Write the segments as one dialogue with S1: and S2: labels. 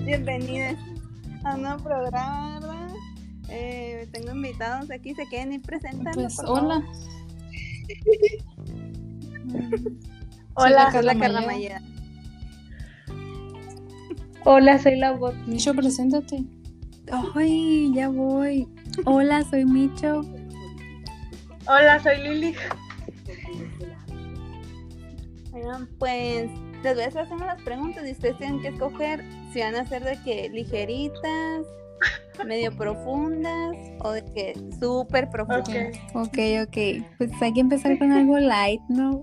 S1: Bienvenidos a un nuevo programa, ¿verdad? Eh, tengo invitados aquí, se quieren ir presentando.
S2: Pues hola.
S1: Hola,
S2: Soy
S1: la
S2: Carla Mayeda.
S3: Hola, soy la bot.
S2: Micho, preséntate.
S4: Ay, ya voy. Hola, soy Micho.
S3: Hola, soy Lili.
S1: Bueno, pues les voy a estar haciendo las preguntas y ustedes tienen que escoger si van a ser de que ligeritas, medio profundas o de que súper profundas.
S3: Ok.
S4: Ok. Pues hay que empezar con algo light, ¿no?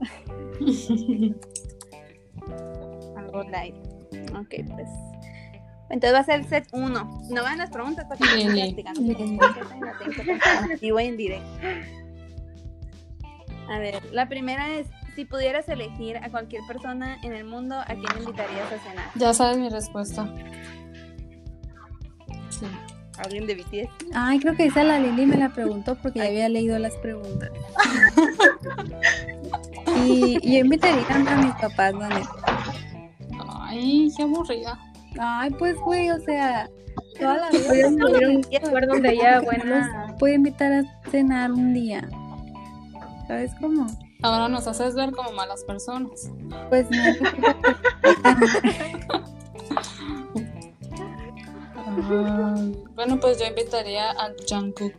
S1: Algo light. Ok, pues. Entonces va a ser el set 1. No van las preguntas para que no practicando. Y voy en directo. A ver, la primera es: si pudieras elegir a cualquier persona en el mundo, ¿a quién invitarías a cenar?
S2: Ya sabes mi respuesta. Sí.
S1: ¿Alguien de BTS?
S4: Ay, creo que esa la Lili me la preguntó porque ya había leído las preguntas. y, y yo invitaría a mis papás, neta.
S2: Ay, qué aburrida.
S4: Ay, pues, güey, o sea, toda la vida.
S3: Voy a subir un lugar donde haya
S4: invitar a cenar un día. ¿Sabes cómo?
S2: Ahora nos haces ver como malas personas.
S4: Pues no.
S2: Ay, bueno, pues yo invitaría a Jungkook.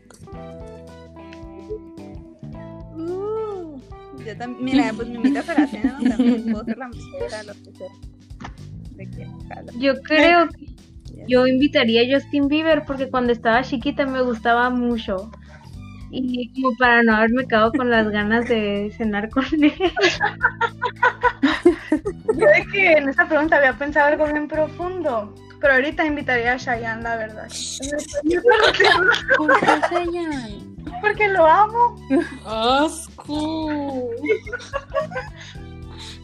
S1: Uh, yo también. Mira, pues me invitas a la cena, ¿no? también puedo ser la mesera, lo que sea. De.
S3: Yo creo que yo invitaría a Justin Bieber porque cuando estaba chiquita me gustaba mucho. Y como para no haberme quedado con las ganas de cenar con él. Yo de que en esa pregunta había pensado algo bien profundo. Pero ahorita invitaría a Cheyenne, la verdad.
S4: ¿Por qué?
S3: Porque lo amo.
S2: ¡Asco!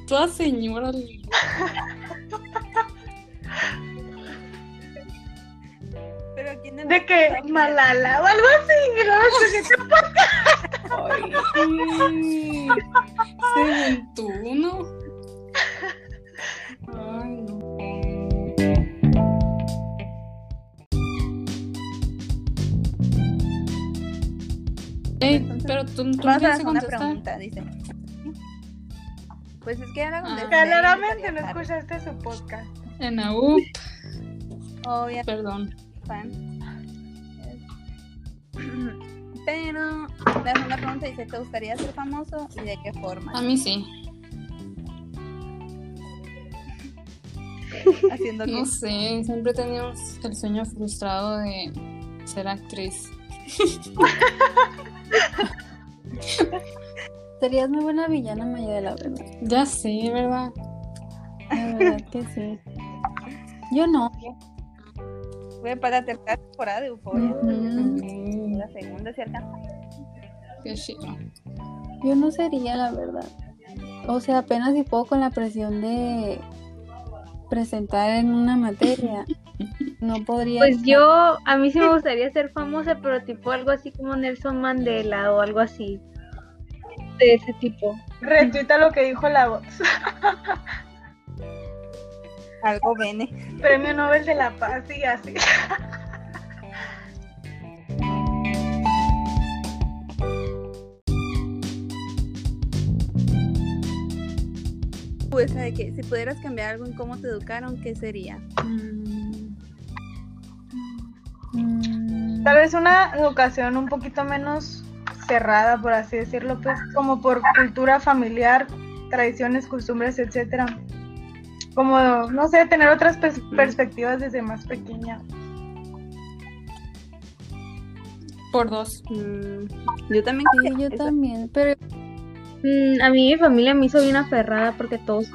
S2: Toda señora.
S1: Pero ¿quién
S3: De que Malala o algo así. Y luego escogí
S2: Ay, según tú, ¿no? Ay, no. Ey, pero tú, tú no
S1: Vamos a segunda
S2: contestar.
S1: pregunta, dice. Pues es que ya la contesté.
S3: Claramente no escuchaste su podcast.
S2: En U,
S1: Obviamente
S2: perdón.
S1: Fan. Pero la segunda pregunta dice, ¿te gustaría ser famoso y de qué forma?
S2: A mí sí.
S1: Haciendo qué?
S2: No sé, siempre tenido el sueño frustrado de ser actriz.
S4: Serías muy buena villana, Maya, la verdad.
S2: Ya sé, ¿verdad?
S4: La verdad que sí. Yo no.
S1: Fue para la tercera temporada de Euphoria.
S2: Mm,
S1: La segunda se alcanza.
S2: qué chido.
S4: Yo no sería, la verdad. O sea, apenas si puedo con la presión de presentar en una materia. No podría.
S3: Pues yo, a mí sí me gustaría ser famosa, pero tipo algo así como Nelson Mandela o algo así. De ese tipo. Retuita lo que dijo la voz.
S1: Algo bene.
S3: Premio Nobel de la Paz y así.
S1: Pues de que si pudieras cambiar algo en cómo te educaron, ¿qué sería?
S4: Mm. Mm.
S3: Tal vez una educación un poquito menos cerrada, por así decirlo, pues como por cultura familiar, tradiciones, costumbres, etcétera. Como, no sé, tener otras pers- perspectivas desde más pequeña.
S2: Por dos.
S1: Mm, yo también
S4: Sí,
S1: creo
S4: yo
S1: eso.
S4: también. Pero
S3: Mm, a mí mi familia me hizo bien aferrada porque todos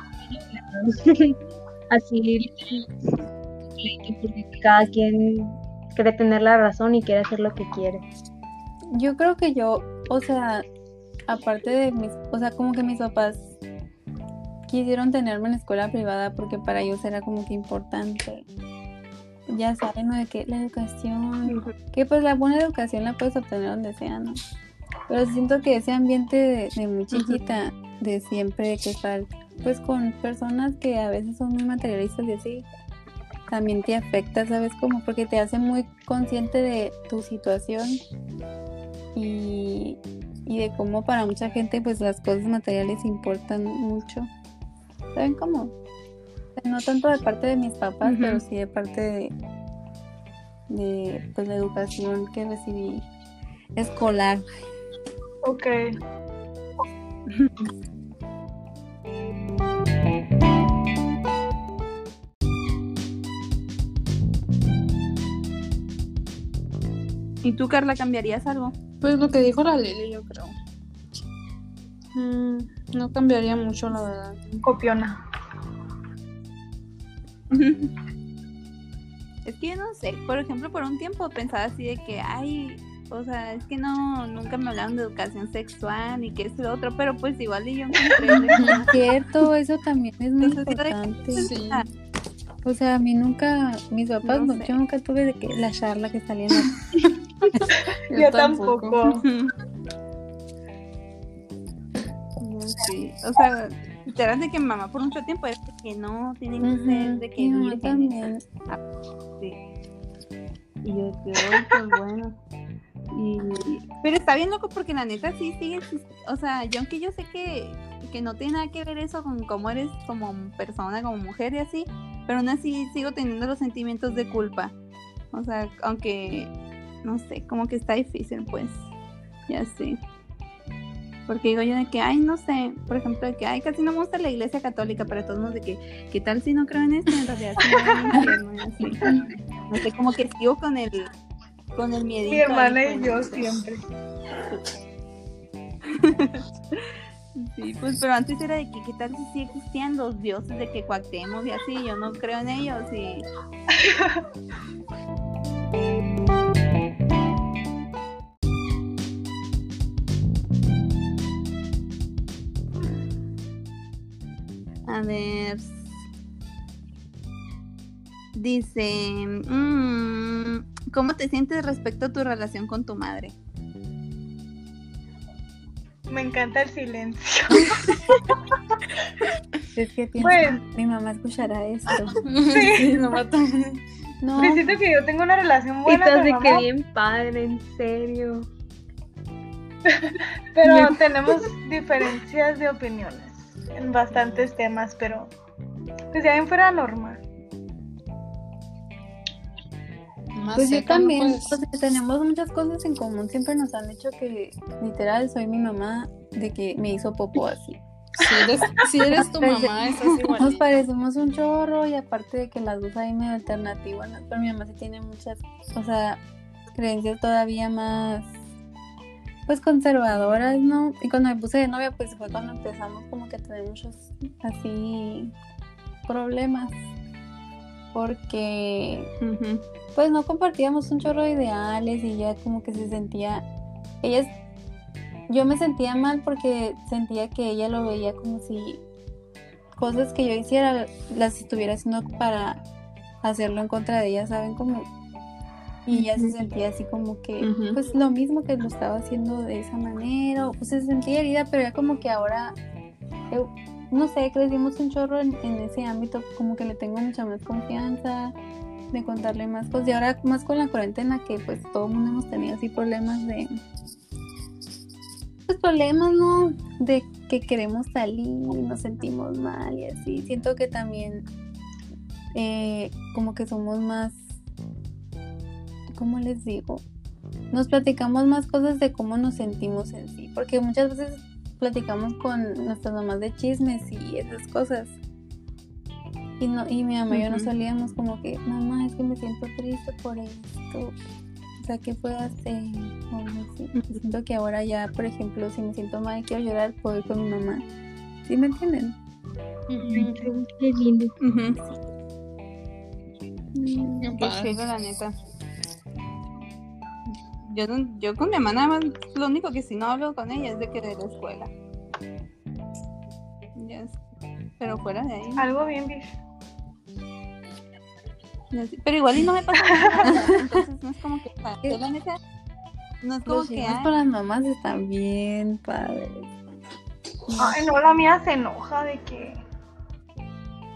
S3: así porque cada quien quiere tener la razón y quiere hacer lo que quiere.
S4: yo creo que yo, o sea, aparte de mis, o sea, como que mis papás quisieron tenerme en escuela privada porque para ellos era como que importante. Ya saben, ¿no? De que la educación, que pues la buena educación la puedes obtener donde sea, ¿no? Pero siento que ese ambiente de, de muy chiquita, de siempre que estar pues con personas que a veces son muy materialistas y así, también te afecta, ¿sabes? Como porque te hace muy consciente de tu situación y, y de cómo para mucha gente pues las cosas materiales importan mucho. ¿Saben cómo? No tanto de parte de mis papás, pero sí de parte de, de pues la educación que recibí escolar.
S3: Ok.
S1: ¿Y tú, Carla, cambiarías algo?
S2: Pues lo que dijo la Lili, yo creo. Mm, no cambiaría mucho, la verdad.
S3: Copiona.
S1: Es que yo no sé, por ejemplo, por un tiempo pensaba así de que, ay, o sea, es que no, nunca me hablaron de educación sexual y que es lo otro, pero pues igual y yo encontré de-
S4: Cierto, eso también es muy
S1: Entonces,
S4: importante.
S2: Sí.
S4: O sea, a mí nunca, mis papás,
S1: No
S4: no-
S1: sé.
S4: yo nunca tuve de que la charla que salía en la
S3: Yo, tampoco.
S1: No, sí, o sea, literal de que mamá por mucho tiempo de que no, tienen que ser de que vírgenes,
S4: también.
S1: sí. Y yo que, "Ay, pues bueno. Y, pero está bien loco porque la neta sí sigue, o sea, yo aunque yo sé que, que no tiene nada que ver eso con cómo eres como persona, como mujer y así, pero aún así sigo teniendo los sentimientos de culpa. O sea, aunque, no sé, como que está difícil, pues, ya sé. Porque digo yo de que, ay, no sé, por ejemplo, de que, ay, casi no me gusta la iglesia católica, pero de todos modos de que, ¿qué tal si no creo en esto? En realidad sí me voy al infierno", y así. No sé, como que sigo con el, con el miedito.
S3: Mi hermana y yo
S1: no
S3: siempre.
S1: Sí, pues, pero antes era de que, ¿qué tal si sí existían los dioses de que Cuauhtémoc y así? Yo no creo en ellos y... A ver. Dice, mm, ¿cómo te sientes respecto a tu relación con tu madre?
S3: Me encanta el silencio.
S4: Es que pienso,
S3: Pues-
S4: mi mamá escuchará esto.
S2: Sí, no mata.
S4: No,
S3: Pues siento que yo tengo una relación buena mi
S5: de que bien padre, en serio.
S3: pero tenemos diferencias de opiniones en bastantes temas, pero pues ya bien fuera normal.
S2: Más
S4: pues yo también,
S2: Pues,
S4: tenemos muchas cosas en común. Siempre nos han dicho que literal soy mi mamá de que me hizo popo así.
S2: si, eres, si eres tu mamá, estás
S4: Nos
S2: igual.
S4: parecemos un chorro y aparte de que las dos hay medio alternativas, ¿no? pero mi mamá sí tiene muchas, o sea, creencias todavía más, pues conservadoras, ¿no? Y cuando me puse de novia, pues fue cuando empezamos como que a tener muchos así problemas, porque pues no compartíamos un chorro de ideales y ella como que se sentía, ella yo me sentía mal porque sentía que ella lo veía como si cosas que yo hiciera las estuviera haciendo para hacerlo en contra de ella, ¿saben? Como y ella se sentía así como que pues lo mismo que lo estaba haciendo de esa manera, o pues se sentía herida, pero ya como que ahora eh, no sé, crecimos un chorro en, en ese ámbito, como que le tengo mucha más confianza de contarle más cosas. Y ahora más con la cuarentena que pues todo el mundo hemos tenido así problemas de... Pues problemas, ¿no? De que queremos salir y nos sentimos mal y así. Siento que también eh, como que somos más... ¿Cómo les digo? Nos platicamos más cosas de cómo nos sentimos en sí. Porque muchas veces platicamos con nuestras mamás de chismes y esas cosas. Y, no, y mi mamá y yo no
S1: Ujú.
S4: solíamos como que, mamá, es que me siento triste por esto. O sea, ¿qué puedo hacer? O algo así. Y Siento que ahora ya, por ejemplo, si me siento mal y quiero llorar, puedo ir con mi mamá. ¿Sí me entienden?
S5: Qué- qué lindo.
S2: Qué
S1: Qué
S2: padre.
S1: chido, la neta. Yo, no- yo con mi más, lo único que si no hablo con ella es de que de la escuela. Ya sé. Pero fuera de ahí.
S3: Algo bien
S1: sé. Pero igual y no me pasa nada. Entonces no es como que. yo la neta, no es como
S4: Los
S1: que.
S4: con las mamás están bien padres.
S3: Ay, no, la mía se enoja de que.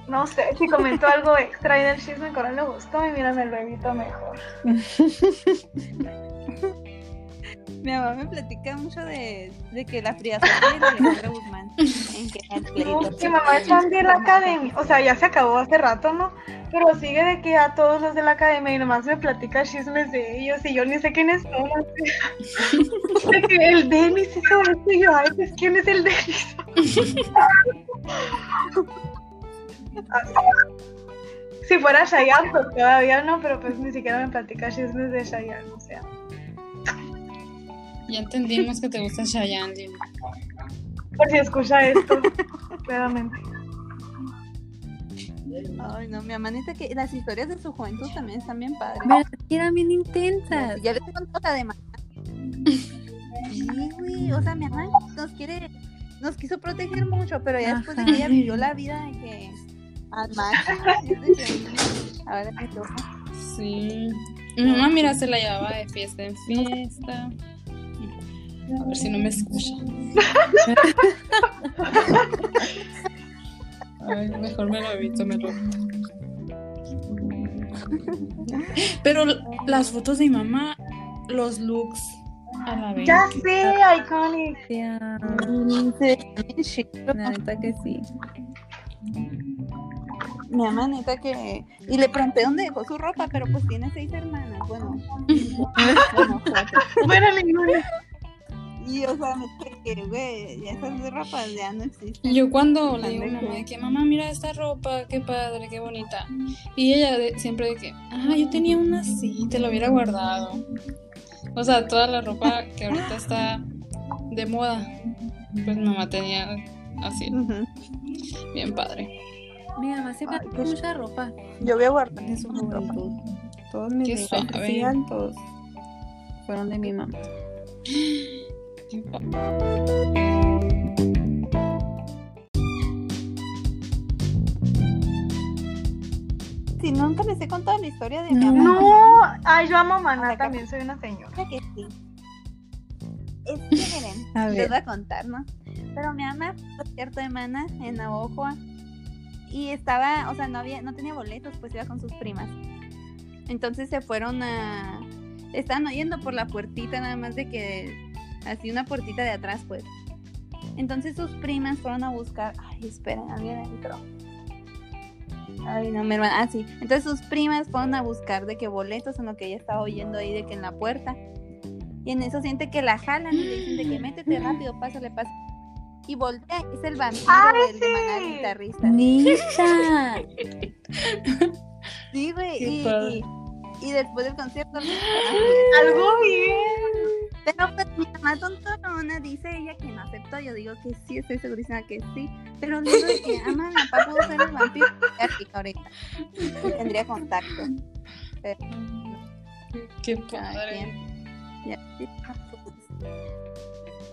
S3: No sé, si comentó algo extra y del chisme coral le gustó y mira, me lo evito mejor.
S1: Mi mamá me platica mucho de, de que la y la Alejandra Guzmán. En que
S3: No, mi mamá es fan de la academia, o sea, ya se acabó hace rato, ¿no? Pero sigue de que a todos los de la academia y nomás me platica chismes de ellos y yo ni sé quiénes son. De que el Denis hizo esto y yo, ay, pues quién es el Denis. Si fuera Chayanne, pues todavía no, pero pues ni siquiera me platica chismes de Chayanne, o sea.
S2: Ya entendimos que te gusta Chayanne, Lili.
S3: Por si escucha esto, claramente.
S1: Ay, no, mi mamá neta que las historias de su juventud también están bien padres.
S4: ¿Verdad que eran bien intensas?
S1: Ya les contó la de mamá. Sí, güey, o sea, mi mamá nos quiere, nos quiso proteger mucho, pero ya después de que ella vivió la vida de que al máximo, ahora me toca.
S2: Sí. Mi mamá, mira, se la llevaba de fiesta en fiesta. A ver si no me escucha. Ay, mejor me lo evito, me lo Pero las fotos de mi mamá, los looks a la vez.
S3: Ya sé, iconic.
S1: Chido.
S4: la neta que sí.
S1: Mi mamá neta que... Y le pregunté dónde dejó su ropa, pero pues tiene seis hermanas, bueno. bueno.
S3: Bueno.
S1: Y o sea, que, güey, ya esas ropas ya no existen.
S2: Yo cuando le digo a mi mamá de que mamá mira esta ropa, qué padre, qué bonita. Y ella de- siempre de que, ah, yo tenía una así, te la hubiera guardado. O sea, toda la ropa que ahorita está de moda, pues mamá tenía así, bien padre.
S4: Mi mamá siempre
S1: Ay,
S4: tuvo
S1: pues-
S4: mucha ropa
S1: Yo voy a guardar
S4: de su juventud. Todos mis
S2: Qué
S4: así altos fueron de mi mamá.
S1: Si nunca les he contado la historia de mi
S4: No.
S1: mamá.
S3: No, ay, yo amo a Maná
S1: Acá.
S3: también, soy una señora.
S1: Creo que sí. Es que miren,
S4: A
S1: les
S4: ver.
S1: voy a contar, ¿no? Pero mi mamá fue al concierto de Mana en Navojoa y estaba, o sea, no había, no tenía boletos, pues iba con sus primas. Entonces se fueron a, estaban oyendo por la puertita nada más de que, así una puertita de atrás, pues. Entonces sus primas fueron a buscar, ay, esperen, alguien entró. Ay, no, mi hermana, ah, sí. Entonces sus primas fueron a buscar de qué boletos en lo que ella estaba oyendo ahí de que en la puerta. Y en eso siente que la jalan y le dicen de que métete rápido, pásale, pásale. Y voltea, es el vampiro,
S3: ¡Ay,
S1: el de Maná, guitarrista.
S4: ¡Nita!
S1: Sí, güey. Y, y, y después del concierto.
S3: Algo bien.
S1: Pero pues mi mamá tontorona dice ella que no aceptó. Yo digo que sí, estoy segurísima que sí. Pero le digo que, ama, mi papá pudo ser el vampiro. Ahorita. Y tendría contacto. Pero,
S2: Qué padre.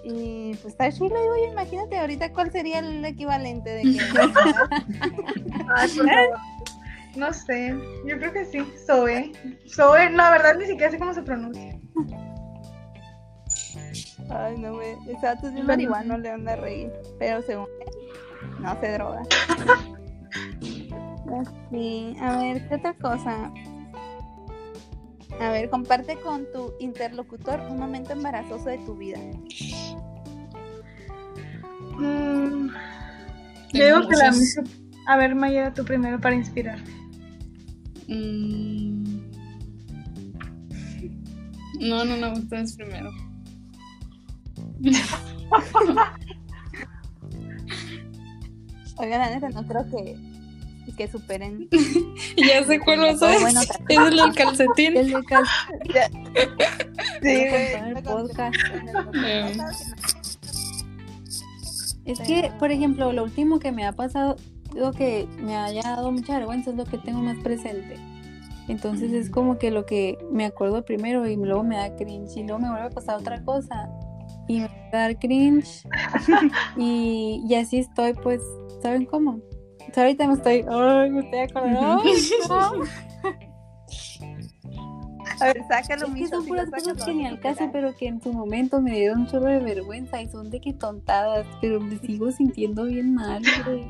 S1: Y pues está chido, digo yo, imagínate ahorita cuál sería el equivalente de que...
S3: Ay, por favor. No sé, yo creo que sí. Zoe. Zoe, no, la verdad ni siquiera sé cómo se pronuncia.
S1: Ay, no, güey. Exacto, es bien marihuano, le anda a reír. Pero según él, no se droga. Sí, a ver, ¿qué otra cosa? A ver, comparte con tu interlocutor un momento embarazoso de tu vida.
S3: Mm, yo
S2: Tengo
S3: digo que la. A ver, Maya, tú primero para inspirar.
S2: Mm. No, no, no, ustedes primero.
S1: Oigan, la neta, no creo que, que superen.
S2: Ya sé cuál a ser.
S1: Bueno,
S2: Es el del calcetín.
S4: El
S1: Sí,
S4: podcast.
S2: Eh,
S4: Es que, por ejemplo, lo último que me ha pasado, lo que me haya dado mucha vergüenza es lo que tengo más presente. Entonces es como que lo que me acuerdo primero y luego me da cringe y luego me vuelve a pasar otra cosa y me va a dar cringe y, y así estoy, pues, ¿saben cómo? O sea, ahorita me estoy, ay, me estoy acordando. ay, no.
S1: A ver, sácalo,
S4: Es que son puras cosas que ni al caso, pero que en su momento me dieron un chorro de vergüenza y son de que tontadas, pero me sigo sintiendo bien mal, güey.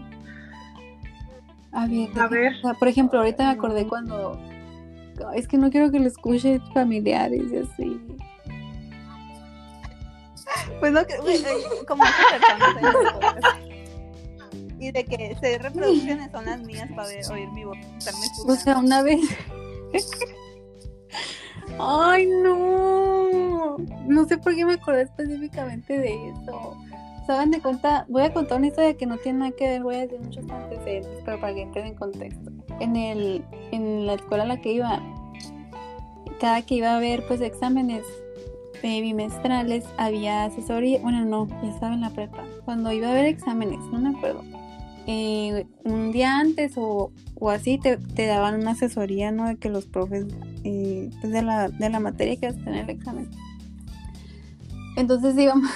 S4: A ver,
S3: A ver.
S4: por ejemplo, ahorita me acordé cuando. Es que no quiero que lo escuchen familiares y así.
S1: Pues no, eh, como. Y de que seis reproducciones son las mías para ver, oír mi voz.
S4: O sea, una vez. Ay, no. No sé por qué me acordé específicamente de eso. Saben de cuenta, voy a contar una historia que no tiene nada que ver, voy a decir muchos antecedentes, pero para que entren en contexto. En el, en la escuela a la que iba, cada que iba a haber pues exámenes bimestrales, había asesoría, bueno no, ya estaba en la prepa. Cuando iba a haber exámenes, no me acuerdo. eh, un día antes o, o así te, te daban una asesoría, ¿no? De que los profes, eh, pues de la, de la materia que vas a tener el examen. Entonces íbamos,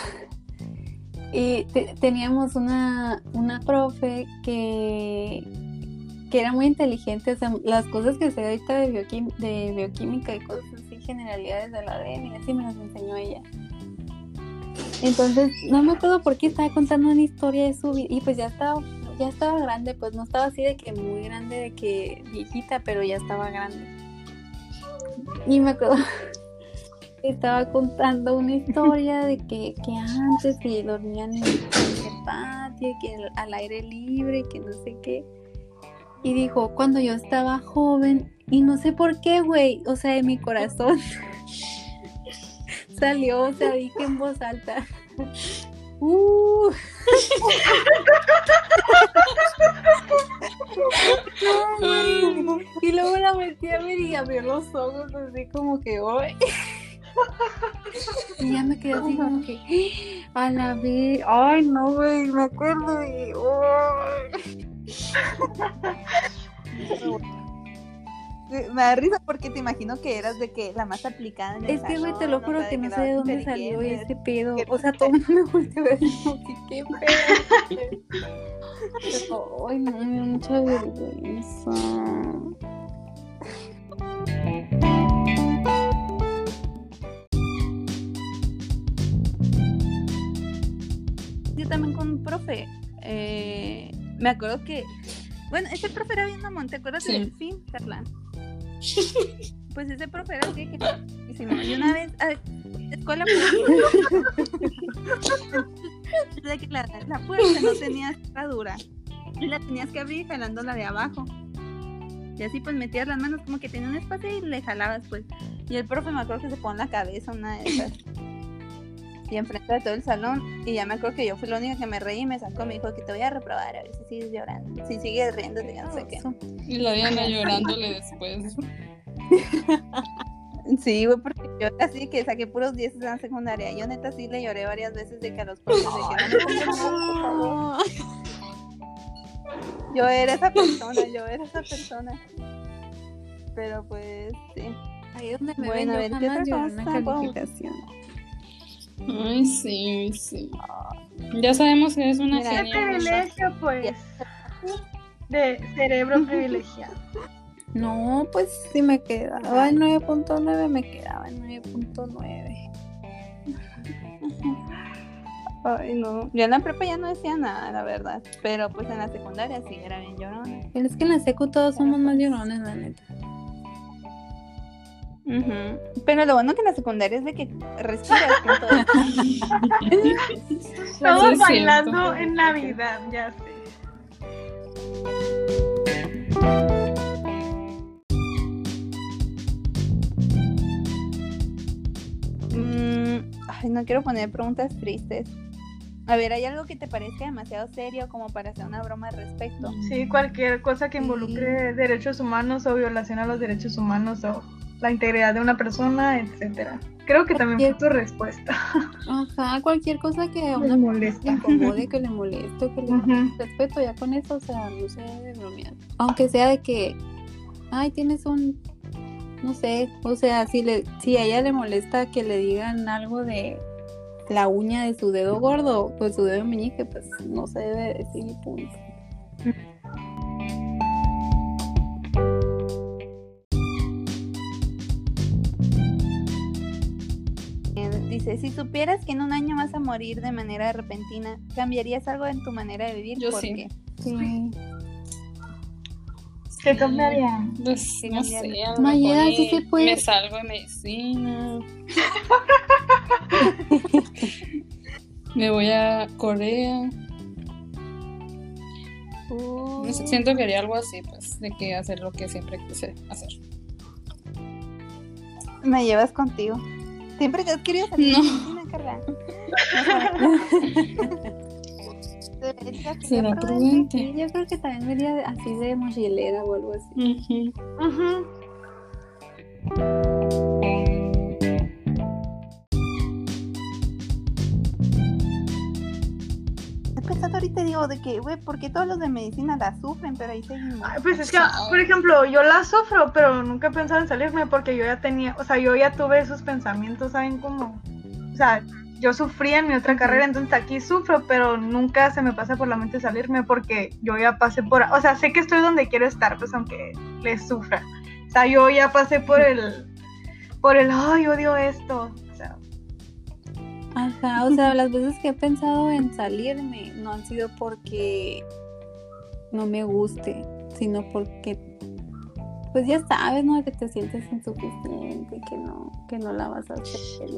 S4: y te- teníamos una, una profe que, que era muy inteligente, o sea, las cosas que sé ahorita de bioquímica y cosas así, generalidades del ADN, y así me las enseñó ella. Entonces, no me acuerdo por qué estaba contando una historia de su vida, y pues ya estaba, ya estaba grande, pues no estaba así de que muy grande, de que viejita, pero ya estaba grande. Y me acuerdo estaba contando una historia de que, que antes que dormían en, el patio, que al- aire libre, que no sé qué. Y dijo, cuando yo estaba joven, y no sé por qué, güey, o sea, de mi corazón salió, o sea, dije en voz alta. Uh. No, y luego la metí a ver y abrió los ojos así como que hoy. Y ya me quedé así como que a la vez. Ay, no, güey, me acuerdo y. ay.
S1: Me da risa porque te imagino que eras de que la más aplicada en el
S4: Es que, güey, te lo juro que no sé de dónde salió ese pedo. O sea, todo el mundo me volteó a ver como que qué pedo. Ay, no, me da mucha vergüenza.
S1: Yo también con un profe. eh, me acuerdo que. Bueno, ese profe era bien mamón. ¿Te acuerdas
S2: Sí.
S1: del fin, Carla? Pues ese profe era así que. Y una vez. A escuela de que la, puerta no tenía cerradura. Y la tenías que abrir jalándola de abajo. Y así pues metías las manos como que tenía un espacio y le jalabas pues. Y el profe me acuerdo que se pone la cabeza una de esas. Y enfrente de todo el salón. Y ya me acuerdo que yo fui la única que me reí y me sacó. Me dijo que te voy a reprobar a ver si sigues llorando. Si sigues riendo, no sé qué.
S2: Y la Diana llorándole después.
S1: Sí, güey, porque yo así que saqué puros 10 en la secundaria. Yo neta sí le lloré varias veces de que a los profes de que no me. Yo era esa persona, yo era esa persona. Pero pues sí.
S4: Ahí es donde me
S1: Bueno, a
S4: ven, yo
S1: ver, ¿qué
S4: jamás
S1: otra
S4: lloré una calificación.
S2: Ay, sí, sí. Ya sabemos que es una
S1: Mira,
S3: privilegio, pues. De cerebro privilegiado.
S4: No, pues si me quedaba en 9.9, me quedaba en 9.9.
S1: Ay, no. Yo en la prepa ya no decía nada, la verdad. Pero pues en la secundaria sí era bien llorona.
S4: Pero es que en la secu todos somos más llorones, la neta.
S1: Pero lo bueno que en la secundaria es de que respiras con todo.
S3: Todos
S2: es
S3: bailando en Navidad, ya sé.
S1: Mm, ay, no quiero poner preguntas tristes. A ver, ¿hay algo que te parezca demasiado serio como para hacer una broma al respecto?
S3: Sí, cualquier cosa que involucre derechos humanos o violación a los derechos humanos o la integridad de una persona, etcétera. Creo que también fue tu respuesta.
S4: Ajá, cualquier cosa que a una
S3: molesta.
S4: incomode, que le moleste, que le respeto, ya con eso, o sea, no sé de bromear. Aunque sea de que, ay, tienes un, no sé, o sea, si, le, si a ella le molesta que le digan algo de la uña de su dedo gordo, pues su dedo meñique, pues no se debe decir punto.
S1: Supieras que en un año vas a morir de manera repentina, ¿cambiarías algo en tu manera de vivir?
S2: Yo
S1: ¿Por
S2: sí.
S1: qué?
S4: Sí.
S3: ¿Qué cambiaría?
S2: Pues
S1: Sí,
S2: no sé,
S4: sí se puede.
S2: Me salgo de medicina. me voy a Corea.
S1: Uh,
S2: No sé, siento que haría algo así, pues, de que hacer lo que siempre quise hacer.
S1: me llevas contigo. Siempre te has querido salir
S2: No.
S1: de Carla.
S2: Será prudente.
S4: Yo creo que también de- así de mochilera o algo así.
S2: Ujú.
S1: Estoy pensando ahorita digo de que, güey, porque todos los de medicina la sufren, pero ahí seguimos.
S3: Ay, Pues es que, por ejemplo, yo la sufro, pero nunca he pensado en salirme porque yo ya tenía, o sea, yo ya tuve esos pensamientos, ¿saben cómo? O sea, yo sufría en mi otra carrera, entonces aquí sufro, pero nunca se me pasa por la mente salirme porque yo ya pasé por, o sea, sé que estoy donde quiero estar, pues aunque les sufra. O sea, yo ya pasé por el, por el, ay, odio esto.
S4: Ajá, o sea, las veces que he pensado en salirme no han sido porque no me guste, sino porque, pues ya sabes, ¿no? Que te sientes insuficiente, que no, que no la vas a hacer.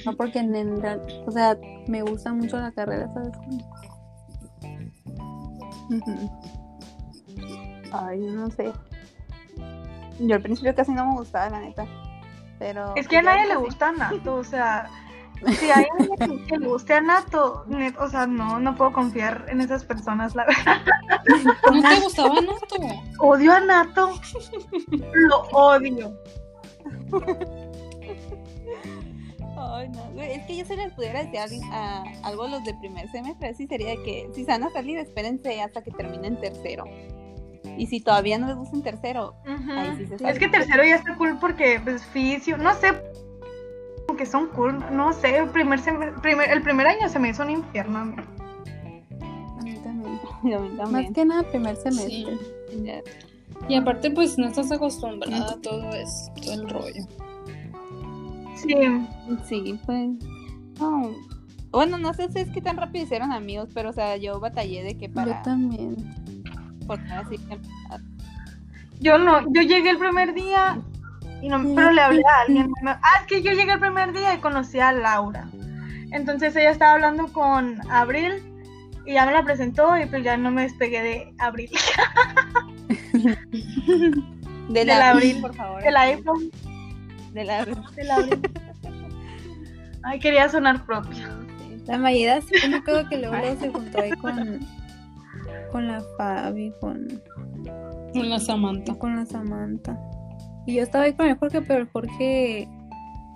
S4: No porque en, en o sea, me gusta mucho la carrera, ¿sabes?
S1: Ujú. Ay, no sé. Yo al principio casi no me gustaba, la neta. Pero.
S3: es que a nadie le gusta Nato, o sea, si hay alguien que le guste a Nato, net- o sea, no, no puedo confiar en esas personas, la verdad.
S2: ¿No te gustaba Nato?
S3: Odio a Nato. Lo odio.
S1: Ay, no, güey, es que yo se les pudiera decir a, algo a los de primer semestre, así sería que si se van a salir, espérense hasta que terminen tercero. Y si todavía no les gusta en tercero, ahí sí se
S3: Es
S1: salen.
S3: que tercero ya está cool porque, pues, fisio, no sé, que son cool, no sé, el primer, primer, el primer año se me hizo un infierno a mí.
S4: A mí también.
S1: Y a mí
S4: Más que nada primer semestre.
S2: Sí. Y aparte, pues, no estás acostumbrada a todo eso, todo el rollo.
S3: Sí,
S1: Sí, pues. no. Bueno, no sé si es que tan rápido hicieron amigos, pero o sea, yo batallé de que
S4: Yo
S1: para
S4: también.
S1: poner así que
S3: yo no, yo llegué el primer día y no, pero le hablé a alguien. me- Ah, es que yo llegué el primer día y conocí a Laura. Entonces ella estaba hablando con Abril y ya me la presentó y pues ya no me despegué de Abril.
S1: de
S3: la
S1: la
S3: abril,
S1: por favor.
S3: De la iPhone,
S1: De la
S3: de la Abril. Ay, quería sonar propia.
S4: La Mayeda sí, me acuerdo que luego, luego se juntó ahí con, con la Fabi, con,
S2: Con la Samantha.
S4: con la Samantha. Y yo estaba ahí con el Jorge, pero el Jorge,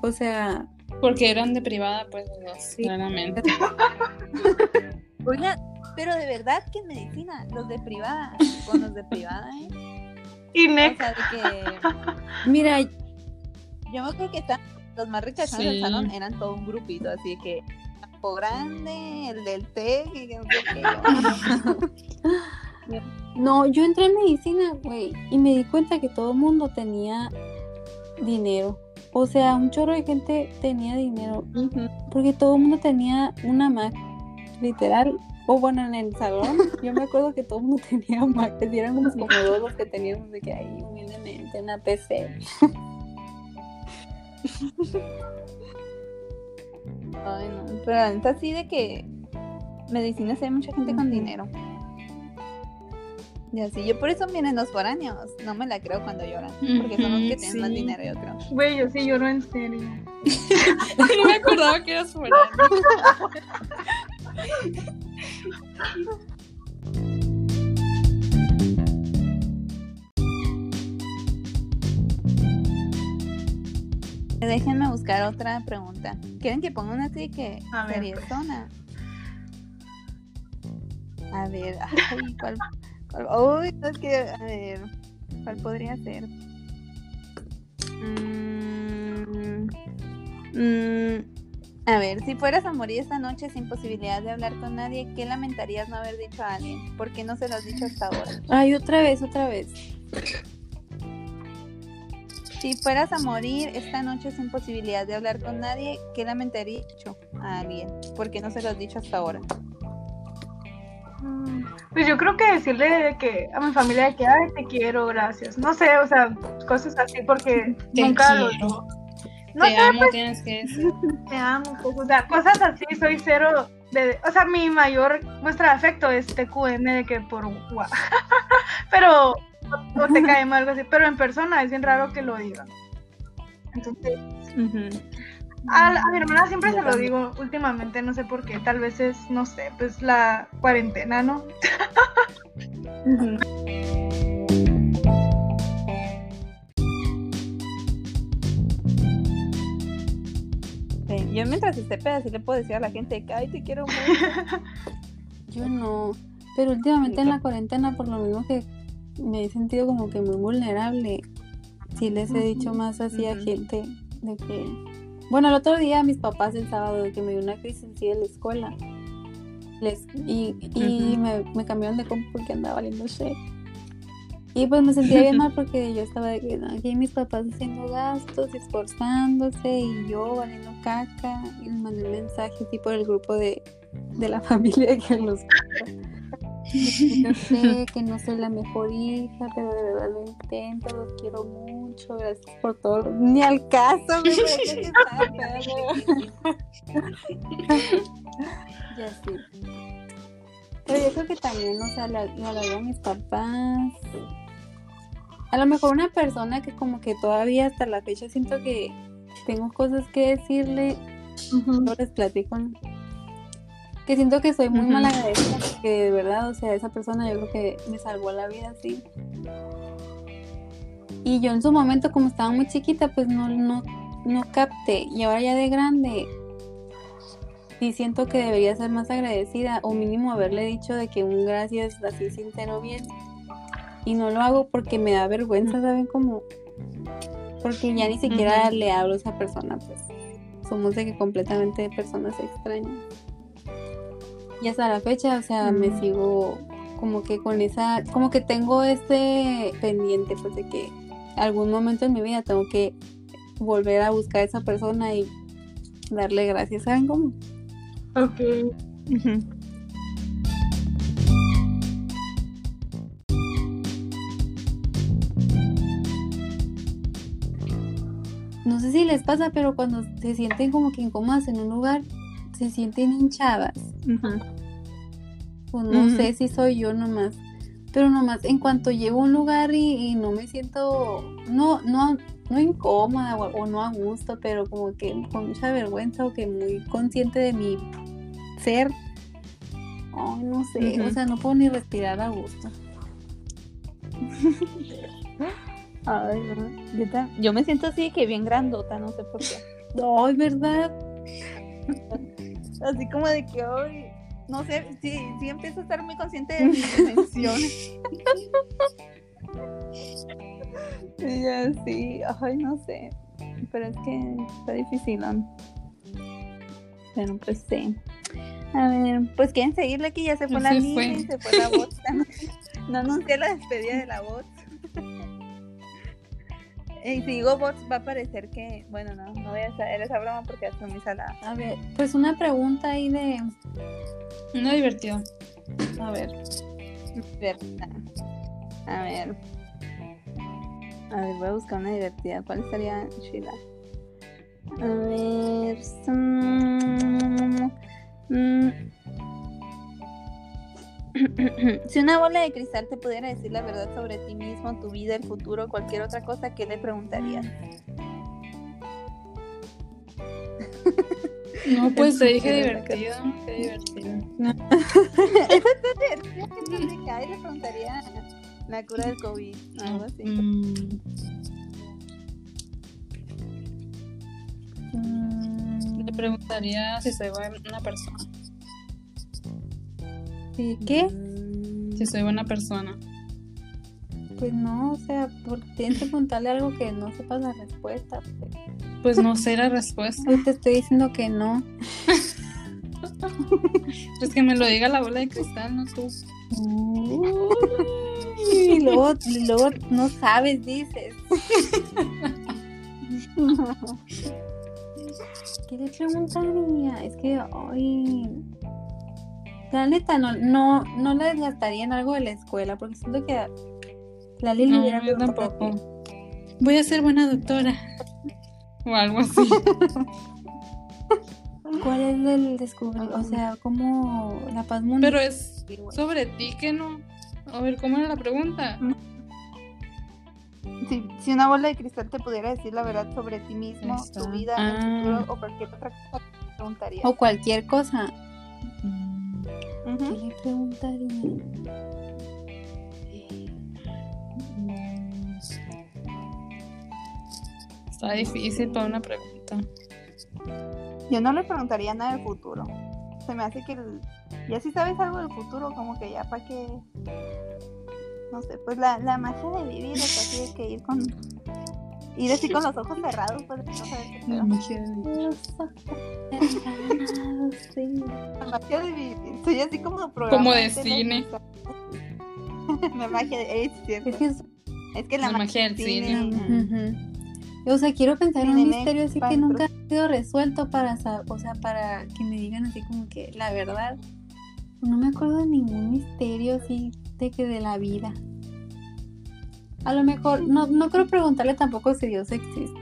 S4: o sea,
S2: Porque eran de privada, pues, los dos,
S4: Sí.
S2: claramente.
S1: Oigan, pero de verdad que en medicina, los de privada, con los de privada, ¿eh?
S3: Y
S1: O sea, de que
S4: mira,
S1: yo me acuerdo que están, los más ricos
S2: Sí.
S1: del salón eran todo un grupito, así que Campo Grande, el del que qué.
S4: no, yo entré en medicina, güey, y me di cuenta que todo el mundo tenía dinero. O sea, un chorro de gente tenía dinero, porque todo el mundo tenía una Mac, literal. O bueno, en el salón, yo me acuerdo que todo el mundo tenía Mac, y eran como, como dos los que teníamos de que ahí humildemente una PC.
S1: Ay, no, pero la neta sí de que medicina sí hay mucha gente con dinero. Y así, yo por eso miren los foráneos, no me la creo cuando lloran, porque son los que tienen más dinero, yo creo.
S3: güey, yo sí lloro en serio.
S2: no me acordaba que eras fuera.
S1: Déjenme buscar otra pregunta. ¿Quieren que ponga una así que
S3: A ver,
S1: sería
S3: pues.
S1: zona? A ver, ay, ¿cuál? Uy, es que, a ver, ¿cuál podría ser? Mm, mm, a ver, si fueras a morir esta noche sin posibilidad de hablar con nadie, ¿qué lamentarías no haber dicho a alguien? ¿Por qué no se lo has dicho hasta ahora?
S4: Ay, otra vez, otra vez.
S1: Si fueras a morir esta noche sin posibilidad de hablar con nadie, ¿qué lamentarías dicho a alguien? ¿Por qué no se lo has dicho hasta ahora?
S3: Pues yo creo que decirle de que a mi familia de que, ay, te quiero, gracias. No sé, o sea, cosas así porque
S2: Te
S3: nunca lo
S2: quiero.
S3: No
S2: Te
S3: sé,
S2: amo,
S3: pues,
S2: tienes que decir.
S3: te amo, pues, o sea, cosas así, soy cero de, o sea, mi mayor muestra de afecto es TQM de que por gua- pero o te cae mal algo así, pero en persona es bien raro que lo digan. Entonces, a, a mi hermana siempre se lo digo últimamente, no sé por qué, tal vez es, no sé, pues la cuarentena, ¿no?
S1: Sí, Yo mientras esté peda sí le puedo decir a la gente que ay te quiero mucho.
S4: Yo no. Pero últimamente en la cuarentena, por lo mismo que me he sentido como que muy vulnerable, sí les he dicho más así a gente de que... Bueno, el otro día mis papás el sábado de que me dio una crisis así de la escuela. Les, y y me, me cambiaron de compu porque andaba valiendo shit. Y pues me sentía bien mal porque yo estaba de que "No, aquí mis papás haciendo gastos, esforzándose y yo valiendo caca. Y les mandé un mensaje así por el grupo de, de la familia que los yo sé que no soy la mejor hija, pero de verdad lo intento, los quiero mucho, gracias por todo. Ni al caso, me parecía que estaba pedo. Y así. Pero yo creo que también, o sea, le hablaré a mis papás. A lo mejor una persona que como que todavía hasta la fecha siento que tengo cosas que decirle, no les platico. Que siento que soy muy mal agradecida porque de verdad, o sea, esa persona yo creo que me salvó la vida, sí. Y yo en su momento, como estaba muy chiquita, pues no, no, no capté. Y ahora ya de grande, sí siento que debería ser más agradecida o mínimo haberle dicho de que un gracias así sincero bien. Y no lo hago porque me da vergüenza, ¿saben? Como... Porque ya ni siquiera le hablo a esa persona, pues somos de que completamente personas extrañas. Y hasta la fecha, o sea, me sigo como que con esa, como que tengo este pendiente, pues de que algún momento en mi vida tengo que volver a buscar a esa persona y darle gracias, ¿saben cómo?
S3: Ok.
S4: No sé si les pasa, pero cuando se sienten como que incómodas en un lugar, se sienten hinchadas. Pues no sé si soy yo nomás. Pero nomás en cuanto llego a un lugar y, y no me siento, no, no, no incómoda o, o no a gusto, pero como que con mucha vergüenza o que muy consciente de mi ser. Ay, no sé, o sea, no puedo ni respirar a gusto.
S1: Ay, no. yo, me siento así que bien grandota, no sé por qué.
S4: Ay, ¿verdad?
S1: Así como de que hoy, no sé, sí, sí empiezo a estar muy consciente de mis dimensiones. Y yo sí, ay, no sé. Pero es que está difícil. ¿no? Pero pues sí. A ver, pues quieren seguirle aquí, ya se fue la línea, se fue la voz. No anuncié la despedida de la voz. Y si digo bots va a parecer que, bueno, no, no voy a hacer esa broma porque hasta me sala.
S4: A ver, pues una pregunta ahí de,
S2: No divertido.
S4: a ver,
S1: Divertida. A ver. A ver, voy a buscar una divertida. ¿Cuál estaría chida? A ver. mm, mm. Si una bola de cristal te pudiera decir la verdad sobre ti mismo, tu vida, el futuro, cualquier otra cosa, ¿qué le preguntarías?
S2: No, pues te dije
S1: Qué
S2: divertido. Qué divertido.
S1: Ay, le preguntaría la cura del COVID, algo así.
S2: Mm,
S4: mm,
S2: le preguntaría si soy buena persona.
S4: ¿Sí, ¿qué?
S2: Si soy buena persona.
S4: Pues no, o sea, porque tienes que preguntarle algo que no sepas la respuesta. pues.
S2: Pues no sé la respuesta.
S4: Hoy te estoy diciendo que no.
S2: Pues que me lo diga la bola de cristal, no tú.
S4: Y luego, y luego no sabes, dices. ¿Qué le preguntaría? Es que hoy. La neta, no, no, no la desgastaría en algo de la escuela, porque siento que la Lili
S2: No,
S4: hubiera
S2: yo
S4: preguntado
S2: tampoco. Voy a ser buena doctora. O algo así.
S4: ¿Cuál es el descubrir? O sea, como la paz mundial.
S2: Pero es sobre ti que no. A ver, ¿cómo era la pregunta?
S1: Si, si una bola de cristal te pudiera decir la verdad sobre ti mismo, tu vida,
S2: Ah.
S1: el futuro o cualquier otra cosa, ¿qué preguntarías?
S4: O cualquier cosa. ¿Qué le preguntaría?
S2: Está difícil para una pregunta.
S1: Yo no le preguntaría nada del futuro. Se me hace que el- ya si sabes algo del futuro, como que ya para que no sé, pues la, la magia de vivir es así de que ir con ir así con los ojos cerrados, pues no saber qué pedo.
S4: Los ojos cerrados, sí.
S1: La magia de vivir. Soy así como programa
S2: Como de cine.
S1: la magia de es cierto.
S4: Es que es-
S1: Es que la,
S2: La magia del cine.
S4: O sea, quiero pensar en un misterio así que nunca ha sido resuelto para, o sea, para que me digan así como que la verdad. No me acuerdo de ningún misterio así de que de la vida. A lo mejor, no, no creo preguntarle tampoco si Dios existe.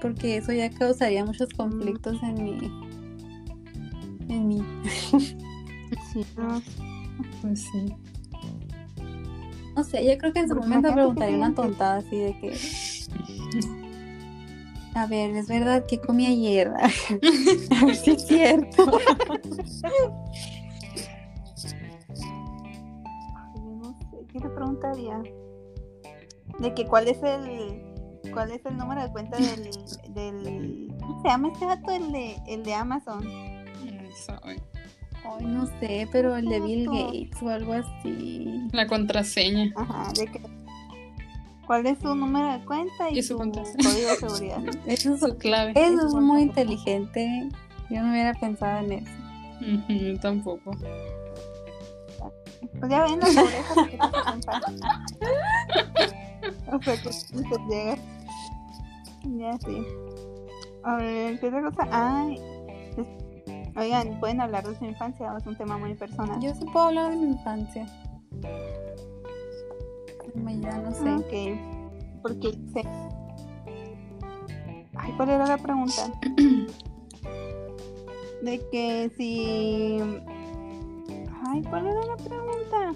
S4: Porque eso ya causaría muchos conflictos en mi. En mí.
S1: Sí, no.
S2: Pues sí.
S4: No sé, yo creo que en su momento preguntaría una tontada así de que. A ver, es verdad que comí ayer. A ver si es cierto.
S1: No sé, ¿qué le preguntaría? De que cuál es el cuál es el número de cuenta del, del ¿cómo se llama este vato? El de el de Amazon.
S2: No sabe.
S4: Ay, no sé, pero el de Bill. Gates o algo así.
S2: La contraseña.
S1: Ajá, de que cuál es su número de cuenta y,
S2: Y su
S1: su
S2: contraseña.
S1: código de seguridad.
S4: Eso es,
S2: Su clave.
S4: eso es muy inteligente. Yo no hubiera pensado en eso.
S2: Tampoco.
S1: Pues ya ven las pobrezas que sea, que te llega. Ya sí. A ver, ¿qué otra cosa? Ay, es- oigan, ¿pueden hablar de su infancia? Es un tema muy personal.
S4: Yo sí puedo hablar de mi infancia. Ya no sé.
S1: Ok, porque sé. Ay, ¿cuál era la pregunta? De que si. Ay, ¿cuál era la pregunta?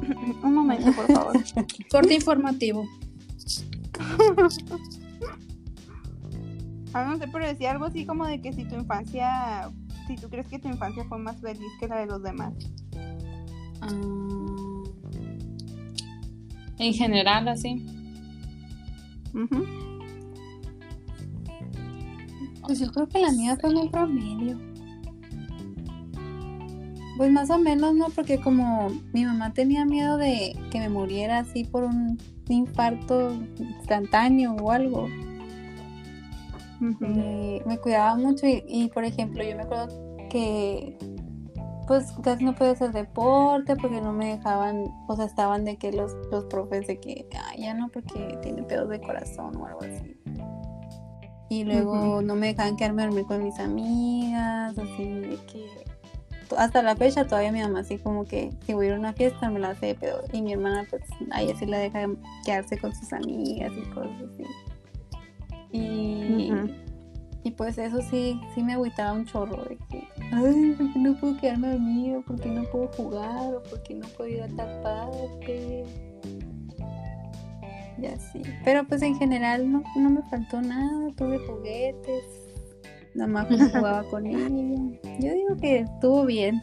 S1: Un momento, por favor.
S2: Corte informativo.
S1: Ah, no sé, pero decía algo así como de que si tu infancia. Si tú crees que tu infancia fue más feliz que la de los demás.
S4: Ah,
S2: En general, así.
S4: Pues yo creo que la mía fue muy promedio. Pues más o menos, ¿no? Porque como mi mamá tenía miedo de que me muriera así por un infarto instantáneo o algo, eh, me cuidaba mucho y, y, por ejemplo, yo me acuerdo que pues casi no podía hacer deporte porque no me dejaban, o sea, estaban de que los, los profes de que, "Ay, ya no, porque tiene pedos de corazón o algo así. Y luego no me dejaban quedarme a dormir con mis amigas, así de que hasta la fecha todavía mi mamá así como que si voy a ir a una fiesta me la hace de pedo y mi hermana pues a ella sí la deja quedarse con sus amigas y cosas así. Y, y pues eso sí, sí me agüitaba un chorro de que, ay, ¿por qué no puedo quedarme dormido? ¿Por qué no puedo jugar? ¿O por qué no puedo ir a tal parte? Y así. Pero pues en general no, no me faltó nada, tuve juguetes, nada más jugaba con ella. Yo digo que estuvo bien.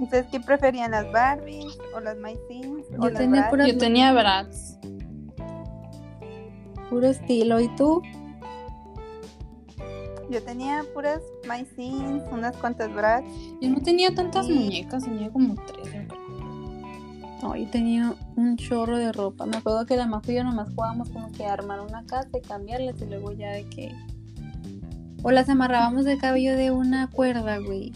S1: ¿Ustedes qué preferían, las Barbies o las My o
S4: Yo
S1: las
S4: tenía puras-
S2: Yo tenía Bratz.
S4: Puro estilo. ¿Y tú?
S1: Yo tenía puras My Sims, unas cuantas Bratz.
S2: Yo no tenía tantas
S1: Sí.
S2: muñecas, tenía como tres, yo creo.
S4: No, yo tenía un chorro de ropa. Me acuerdo que la y yo nomás jugábamos como que armar una casa y cambiarlas y luego ya de que... O las amarrábamos de cabello de una cuerda, güey.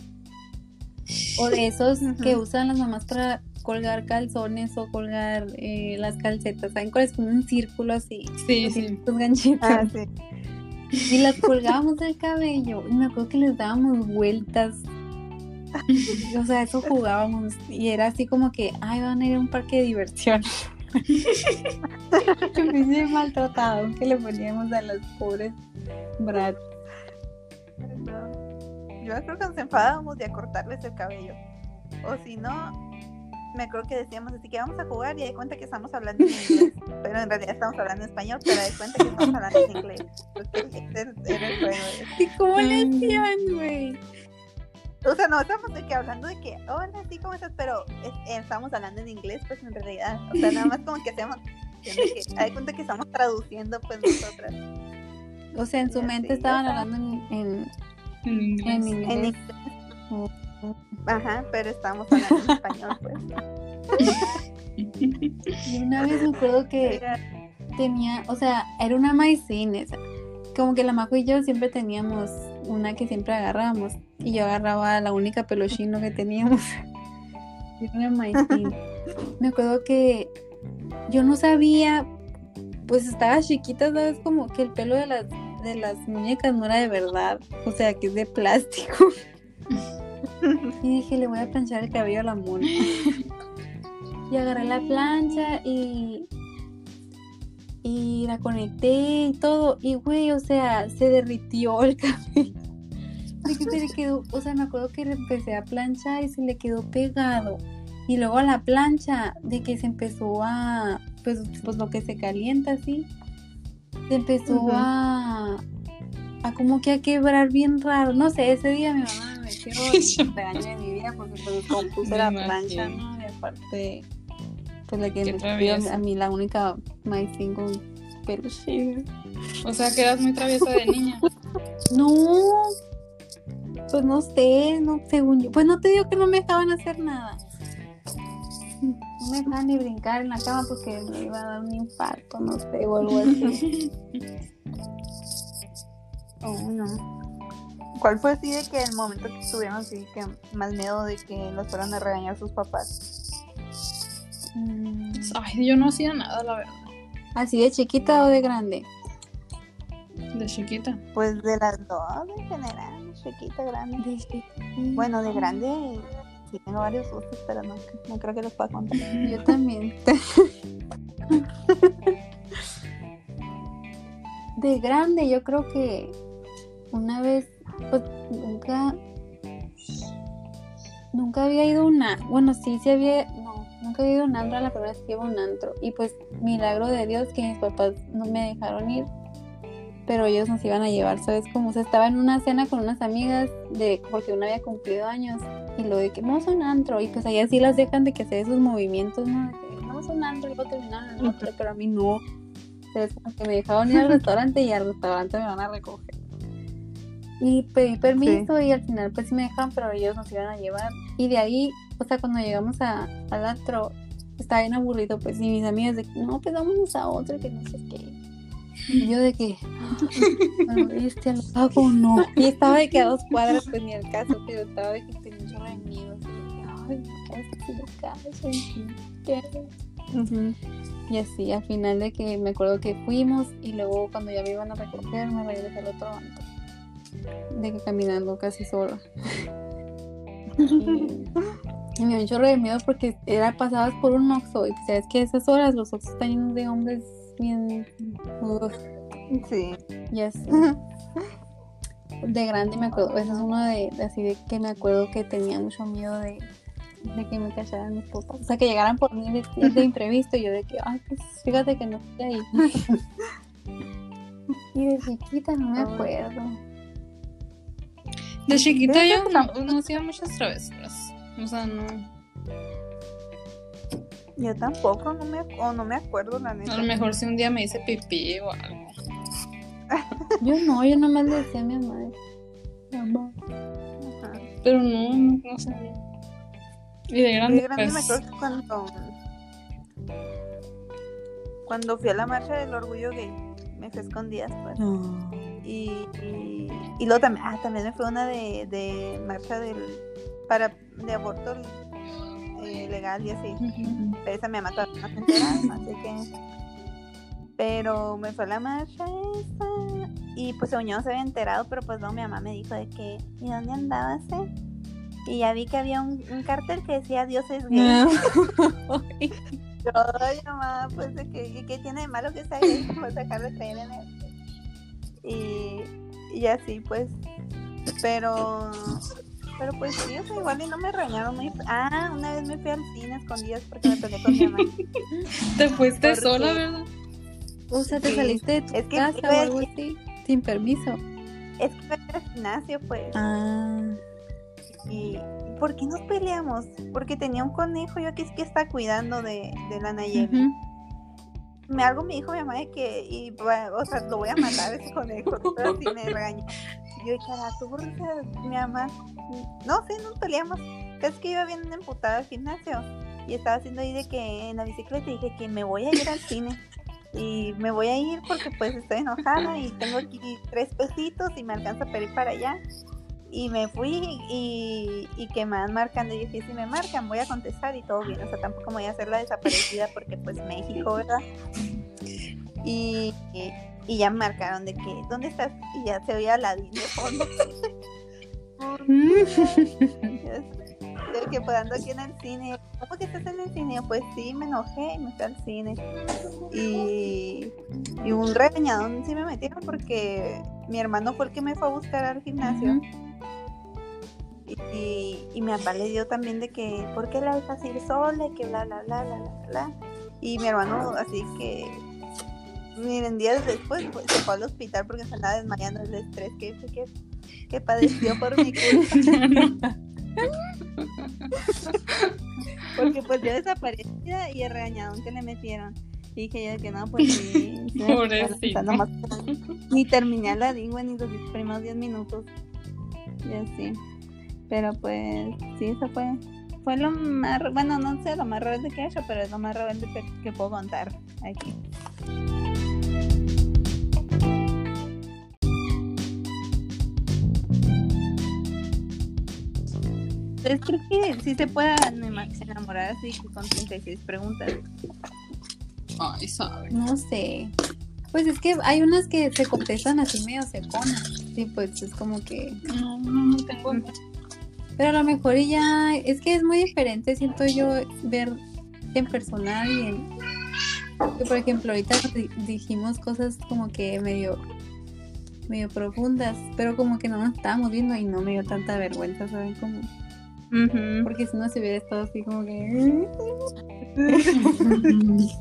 S4: O de esos que usan las mamás para colgar calzones o colgar eh, las calcetas. ¿Saben cuál es? Como un círculo así.
S2: Sí, sí.
S4: Ganchitos.
S1: Ah, sí.
S4: Y las colgábamos del cabello. Y me acuerdo que les dábamos vueltas. O sea, eso jugábamos. Y era así como que, ay, van a ir a un parque de diversión. hice maltratado que le poníamos a las pobres Brad.
S1: Yo creo que nos enfadábamos de acortarles el cabello. O si no, me acuerdo que decíamos así que vamos a jugar y de cuenta que estamos hablando en inglés. Pero en realidad estamos hablando en español, pero de cuenta que estamos hablando en inglés. Ese era el juego.
S4: ¿Y cómo le hacían, güey?
S1: O sea, no estamos de que hablando de que, hola, sí, ¿cómo estás? Pero es- eh, estamos hablando en inglés, pues en realidad. O sea, nada más como que hacemos. que, hay cuenta que estamos traduciendo, pues nosotras.
S4: O sea, en su mente estaban hablando en, en,
S2: En inglés.
S4: en
S1: En
S4: inglés.
S1: inglés. Ajá, pero estamos hablando en español, pues.
S4: Y una vez me acuerdo que tenía, o sea, era una maicín esa. Como que la Majo y yo siempre teníamos una que siempre agarrábamos. Y yo agarraba la única peluchino que teníamos. Era maicín. Me acuerdo que yo no sabía, pues estaba chiquita, ¿sabes? Como que el pelo de las, de las muñecas no era de verdad. O sea, que es de plástico. Y dije, le voy a planchar el cabello a la mona. Y agarré la plancha y. Y la conecté y todo. Y güey, o sea, se derritió el cabello. Se le quedó, o sea, me acuerdo que le empecé a planchar y se le quedó pegado. Y luego a la plancha, de que se empezó a. Pues, pues lo que se calienta así. Se empezó a. A como que a quebrar bien raro. No sé, ese día mi mamá me metió el regaño de mi vida porque pues compuse la plancha, ¿no? Y aparte, pues la que me a mí la única maicín con peluchín.
S2: O sea, que eras muy traviesa de niña.
S4: No, pues no sé, no, según yo. Pues no te digo que no me dejaban hacer nada. No me dejaban ni brincar en la cama porque me iba a dar un infarto, no sé, o algo así.
S1: Oh, no. ¿Cuál fue así de que el momento que tuvieron así que más miedo de que los fueran a regañar sus papás?
S4: Mm,
S2: Ay, yo no hacía nada, la verdad.
S4: ¿Así de chiquita o de grande?
S2: De chiquita.
S1: Pues de las dos en general, chiquita, grande.
S4: De chiquita.
S1: Bueno, de grande sí tengo varios sustos, pero no, no creo que los pueda contar.
S4: Yo también. De grande, yo creo que una vez, pues nunca, nunca había ido a una, bueno, sí, sí había, no, nunca había ido a un antro, la primera vez que iba a un antro. Y pues, milagro de Dios que mis papás no me dejaron ir, pero ellos nos iban a llevar, ¿sabes? Como, o sea, estaba en una cena con unas amigas, de porque una había cumplido años, y lo de que vamos a un antro, y pues allá sí las dejan de que hacer esos movimientos, ¿no? De que vamos a un antro y luego terminaron en el otro, pero a mí no. Entonces, como que me dejaron ir al restaurante y al restaurante me van a recoger. Y pedí permiso y al final pues sí me dejaron, pero ellos nos iban a llevar. Y de ahí, o sea, cuando llegamos a, al antro, estaba bien aburrido, pues, y mis amigas de que, no, pues vámonos a otro, que no sé qué. Y yo de que, bueno, este lo hago o no. Y estaba de que a dos cuadras, pues ni al caso, pero estaba de que tenía un chorro de miedo. así de que, Ay, lo caso, y. Y así, al final de que me acuerdo que fuimos y luego cuando ya me iban a recoger me regresé al otro antro. De que caminando casi sola. y, y me dio un chorro de miedo porque era pasabas por un oxo y pues sabes que a esas horas los oxos están llenos de hombres bien... uf,
S1: Sí.
S4: y así. De grande me acuerdo, ese es uno de, de así de que me acuerdo que tenía mucho miedo de, de que me cacharan mis papás. O sea, que llegaran por mí de, de imprevisto y yo de que, ay, pues fíjate que no estoy ahí. y de chiquita no me acuerdo.
S2: De chiquita yo no, no hacía muchas travesuras. O sea, no.
S1: Yo tampoco, no me, o no me acuerdo la neta.
S2: A lo mejor si un día me hice pipí o algo.
S4: Yo no, yo nomás le decía a mi madre. Mamá.
S1: Ajá.
S2: Pero no, no, no sé. Y de grande,
S1: De grande me
S2: pues.
S1: acuerdo que cuando cuando fui a la marcha del orgullo gay me fui a escondidas pues y, y, y luego también ah, también me fue una de, de marcha del para de aborto eh, legal y así pero esa todavía no se entera así que Pero me fue la marcha esa y pues según yo no se había enterado, pero pues no, mi mamá me dijo de que, ¿y dónde andabas? eh?" Y ya vi que había un, un cartel que decía Dios es gay. Yo, ay, mamá, pues de que, ¿y qué tiene de malo que sea gay? Pues dejar de creer en él. Y, y así, pues, pero, pero pues sí, o sea, igual y no me regañaron muy. Ah, una vez me fui al cine escondidas porque me peleé con mi mamá.
S2: Te fuiste
S1: Porque-
S2: sola, ¿verdad?
S4: O sea, te
S1: Sí.
S4: saliste de tu
S1: Es que
S4: casa o algo así, sin permiso.
S1: Es que ir al gimnasio, pues.
S4: Ah,
S1: Y ¿por qué nos peleamos? Porque tenía un conejo yo que es que está cuidando de, de la Nayeli. Me algo me dijo mi mamá de que, y, o sea, lo voy a matar a ese conejo, pero sí me regañó. Yo, carajo, ¿por qué mi mamá? No sé, nos peleamos. Es que iba bien emputada al gimnasio y estaba haciendo ahí de que en la bicicleta dije que me voy a ir al cine. Y me voy a ir porque pues estoy enojada y tengo aquí tres pesitos y me alcanza para ir para allá. Y me fui y, y que me van marcando. Y dije, si me marcan, voy a contestar y todo bien. O sea, tampoco me voy a hacer la desaparecida porque pues México, ¿verdad? Y, y, y ya me marcaron de que, ¿dónde estás? Y ya se oía la de fondo. De que pues ando aquí en el cine. ¿Cómo que estás en el cine? Pues sí, me enojé y me fui al cine. Y, y un regañadón sí me metieron porque mi hermano fue el que me fue a buscar al gimnasio. Y, y mi papá le dio también de que, ¿por qué la dejas ir sola? Y que bla, bla, bla, bla, bla, bla. Y mi hermano, así que, miren, días después pues, se fue al hospital porque se andaba desmayando del estrés que, que, que padeció por mi culpa. porque pues yo desaparecida y el regañadón que le metieron. Y dije yo de que no, pues sí. ni terminé la lengua ni los primeros 10 minutos. Y así. Pero pues, sí, eso fue. Fue lo más. Bueno, no sé lo más rebelde que he hecho, pero es lo más rebelde que, que puedo contar aquí. Pues creo que sí se puede enamorar así con 36 preguntas.
S2: Ay, sabe.
S4: No sé. Pues es que hay unas que se contestan así medio seconas. Sí, pues es como que.
S2: No, no, no tengo.
S4: Pero a lo mejor ya. Es que es muy diferente, siento yo, ver en personal y en. por ejemplo, ahorita di- dijimos cosas como que medio. medio profundas, pero como que no nos estábamos viendo y no me dio tanta vergüenza, ¿saben? Como. Porque si no se hubiera estado así como que.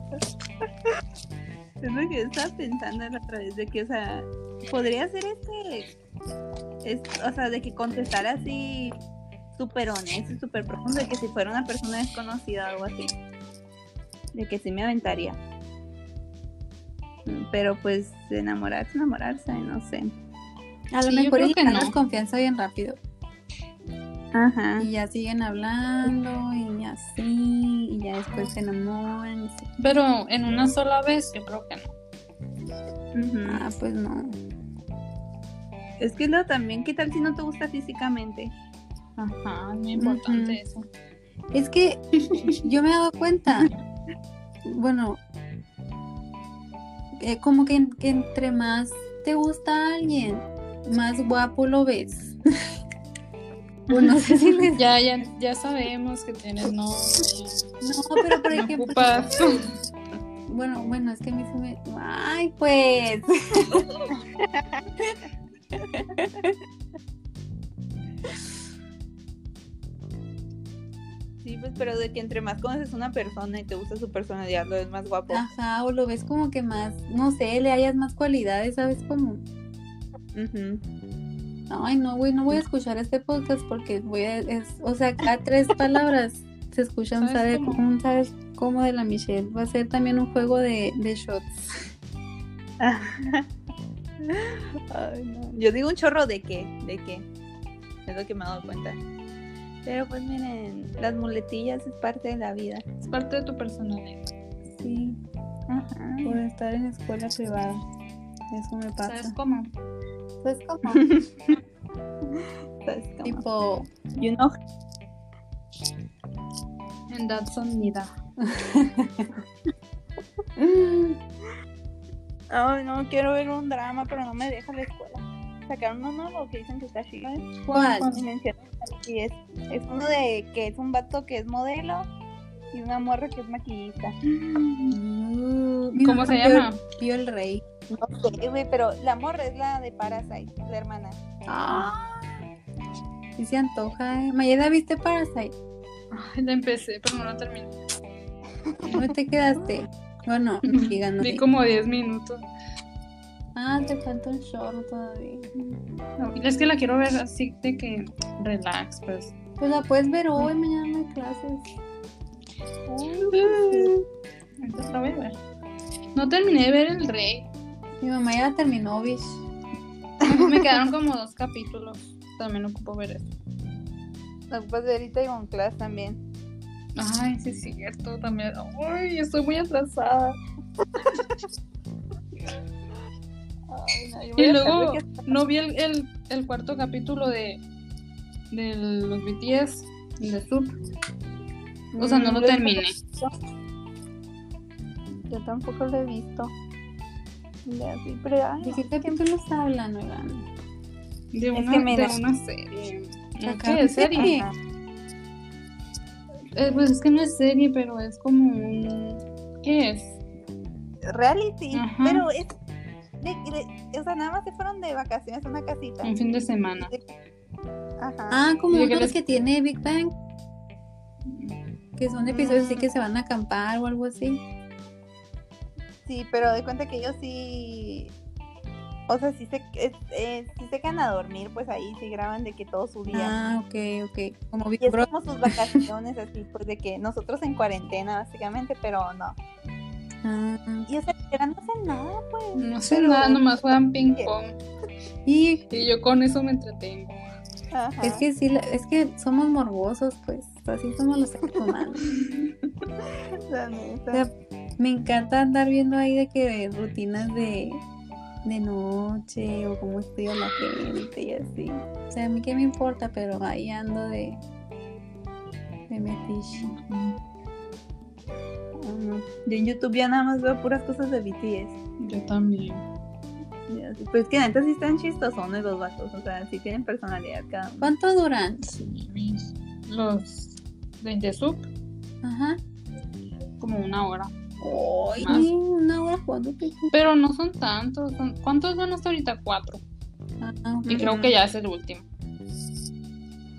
S1: Es lo que estaba pensando la otra vez de que, o sea, podría ser este, es, o sea, de que contestara así súper honesto, y súper profundo, de que si fuera una persona desconocida o algo así, de que sí me aventaría. Mm, Pero pues enamorarse, enamorarse, no sé.
S4: A lo
S2: Sí,
S4: mejor y
S2: que
S4: ganas
S2: no.
S4: confianza bien rápido.
S1: Ajá.
S4: Y ya siguen hablando y así, y ya después se enamoran.
S2: Pero en una sola vez, yo creo que no.
S1: Ujú.
S4: Ah, pues no.
S1: Es que luego también, ¿qué tal si no te gusta físicamente?
S2: Ajá, es muy importante eso.
S4: Es que yo me he dado cuenta, bueno, eh, como que, que entre más te gusta alguien, más guapo lo ves. o no sé si les...
S2: Ya, ya, ya sabemos que tienes novia.
S4: No, pero por
S2: No
S4: ejemplo...
S2: ocupas.
S4: Bueno, bueno, es que a mí se me... Ay, pues...
S1: Sí, pues, pero de que entre más conoces una persona y te gusta su personalidad, lo ves más guapo.
S4: Ajá, o lo ves como que más, no sé, le hayas más cualidades, ¿sabes? Como...
S1: Ujú.
S4: Ay, no, güey, no voy a escuchar este podcast porque voy a, es, o sea, cada tres palabras se escuchan,
S2: ¿Sabes
S4: ¿sabes
S2: cómo?
S4: cómo? ¿Sabes cómo de la Michelle? Va a ser también un juego de, de shots.
S1: Ay, no. Yo digo un chorro de qué, de qué. Es lo que me he dado cuenta. Pero pues miren, las muletillas es parte de la vida.
S2: Es parte de tu personalidad.
S4: Sí,
S1: Ajá.
S4: por estar en escuela privada. Eso me
S2: ¿Sabes
S4: pasa.
S2: cómo?
S4: Pues como,
S1: ¿Sabes cómo?
S4: tipo,
S1: You know,
S2: En Datsun Nida.
S1: Ay, no, quiero ver un drama, pero no me deja la escuela. Sacaron uno nuevo que dicen que está chido. ¿eh?
S4: ¿Cuál?
S1: Y es, es uno de que es un vato que es modelo y una morra que es maquillista.
S4: Mi
S2: ¿Cómo se llama?
S4: Vio el rey.
S1: No sé, güey, pero la morra es la de Parasite, la hermana.
S4: Ah. Sí se antoja, ¿eh? Mayeda, ¿viste Parasite?
S2: Ay, la empecé, pero no la terminé.
S4: ¿Dónde te quedaste? Bueno, no no
S2: Vi como 10 minutos.
S4: Ah, te falta un short todavía.
S2: No, es que la quiero ver así de que relax, pues.
S4: Pues la puedes ver hoy, mañana hay clases.
S2: Entonces la voy a ver. No terminé de ver El Rey.
S4: Mi mamá ya terminó, bish.
S2: Me quedaron como dos capítulos. También ocupo ver eso.
S1: La ocupas de ahorita y con clase también.
S2: Ay, sí es cierto, también. Ay, estoy muy atrasada.
S1: Ay, no, yo voy
S2: Y
S1: a
S2: luego
S1: de
S2: no vi el, el, el cuarto capítulo de, de los BTS, de Sub. O sea, no lo
S1: Mm, yo
S2: terminé.
S1: Yo tampoco lo he visto. Ya, sí, pero ay,
S4: ¿De qué capítulos hablan, oigan?
S2: De
S1: Es
S2: una,
S1: que
S2: de una serie. ¿Qué es serie?
S4: serie.
S1: Ajá.
S2: Eh, pues es que no es serie, pero es como un... ¿Qué es?
S1: reality,
S2: Ajá.
S1: pero es de, de- o sea, nada más se fueron de vacaciones a una casita.
S2: Un fin de semana.
S1: Ajá.
S4: Ah, como
S2: ¿Y de
S4: uno
S2: qué
S4: de los que tiene Big Bang. Que son episodios así que se van a acampar o algo así.
S1: Sí, pero de cuenta que ellos sí o sea, sí se es, eh, sí se quedan a dormir, pues ahí sí graban de que todo su día.
S4: Ah, ok, ok. Como Big
S1: Y es como sus vacaciones así, pues de que nosotros en cuarentena básicamente, pero no.
S4: Ah,
S1: Y o sea, literal no hacen nada, pues.
S2: No sé
S1: Pero-
S2: nada, nomás juegan ping pong.
S4: y
S2: Y yo con eso me entretengo.
S1: Ajá.
S4: es que sí, es que somos morbosos, pues. Así somos los seres humanos.
S1: La neta.
S4: O sea, me encanta andar viendo ahí de que rutinas de, de noche o cómo estudia la gente y así. O sea, a mí qué me importa, pero ahí ando de, de metiche.
S1: Yo en YouTube ya nada más veo puras cosas de BTS.
S2: Yo también.
S1: Pues que neta sí están chistosones los vatos, o sea, sí tienen personalidad cada uno.
S4: ¿Cuánto duran?
S2: Los de The Soup,
S4: Ajá.
S2: como una hora.
S4: Ay,
S2: Más.
S4: una hora jugando.
S2: Pero no son tantos. son- ¿Cuántos van hasta ahorita? Cuatro.
S4: Ah,
S2: Y creo que ya es el último.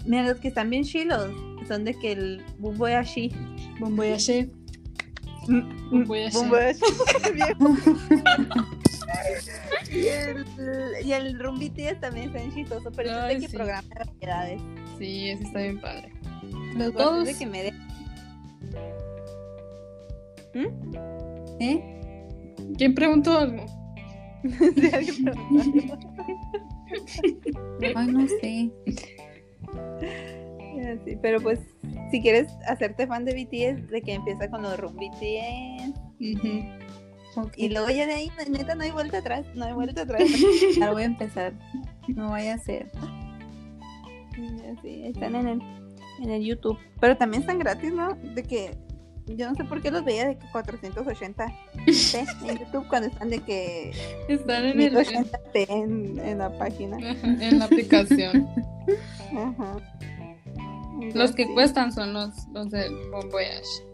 S1: Mira, los que están bien chilos son de que el Bumboyashi.
S2: Bumboyashi.
S1: Bumboyashi. y el, y el BTS también están chistosos, pero eso es
S2: Ay,
S1: de que
S2: sí.
S1: programa de variedades.
S2: Sí, ese está bien padre.
S4: Los dos.
S1: de que me de-
S4: ¿Eh?
S2: ¿Quién preguntó algo?
S1: Sí, alguien preguntó.
S4: Ay, no sé.
S1: Sí, pero pues, si quieres hacerte fan de BTS, de que empieza con los Room BTS. Y luego ya de ahí, neta, no hay vuelta atrás, no hay vuelta atrás.
S4: ahora voy a empezar. No vaya a ser.
S1: Sí, están en el, en el YouTube. Pero también están gratis, ¿no? De que yo no sé por qué los veía de que 480 p en YouTube cuando están de que
S2: Están en, el,
S1: 1080 p en, en la página.
S2: en la aplicación.
S1: Ajá.
S2: Los que
S1: Sí.
S2: cuestan son los, los del Bomboyache.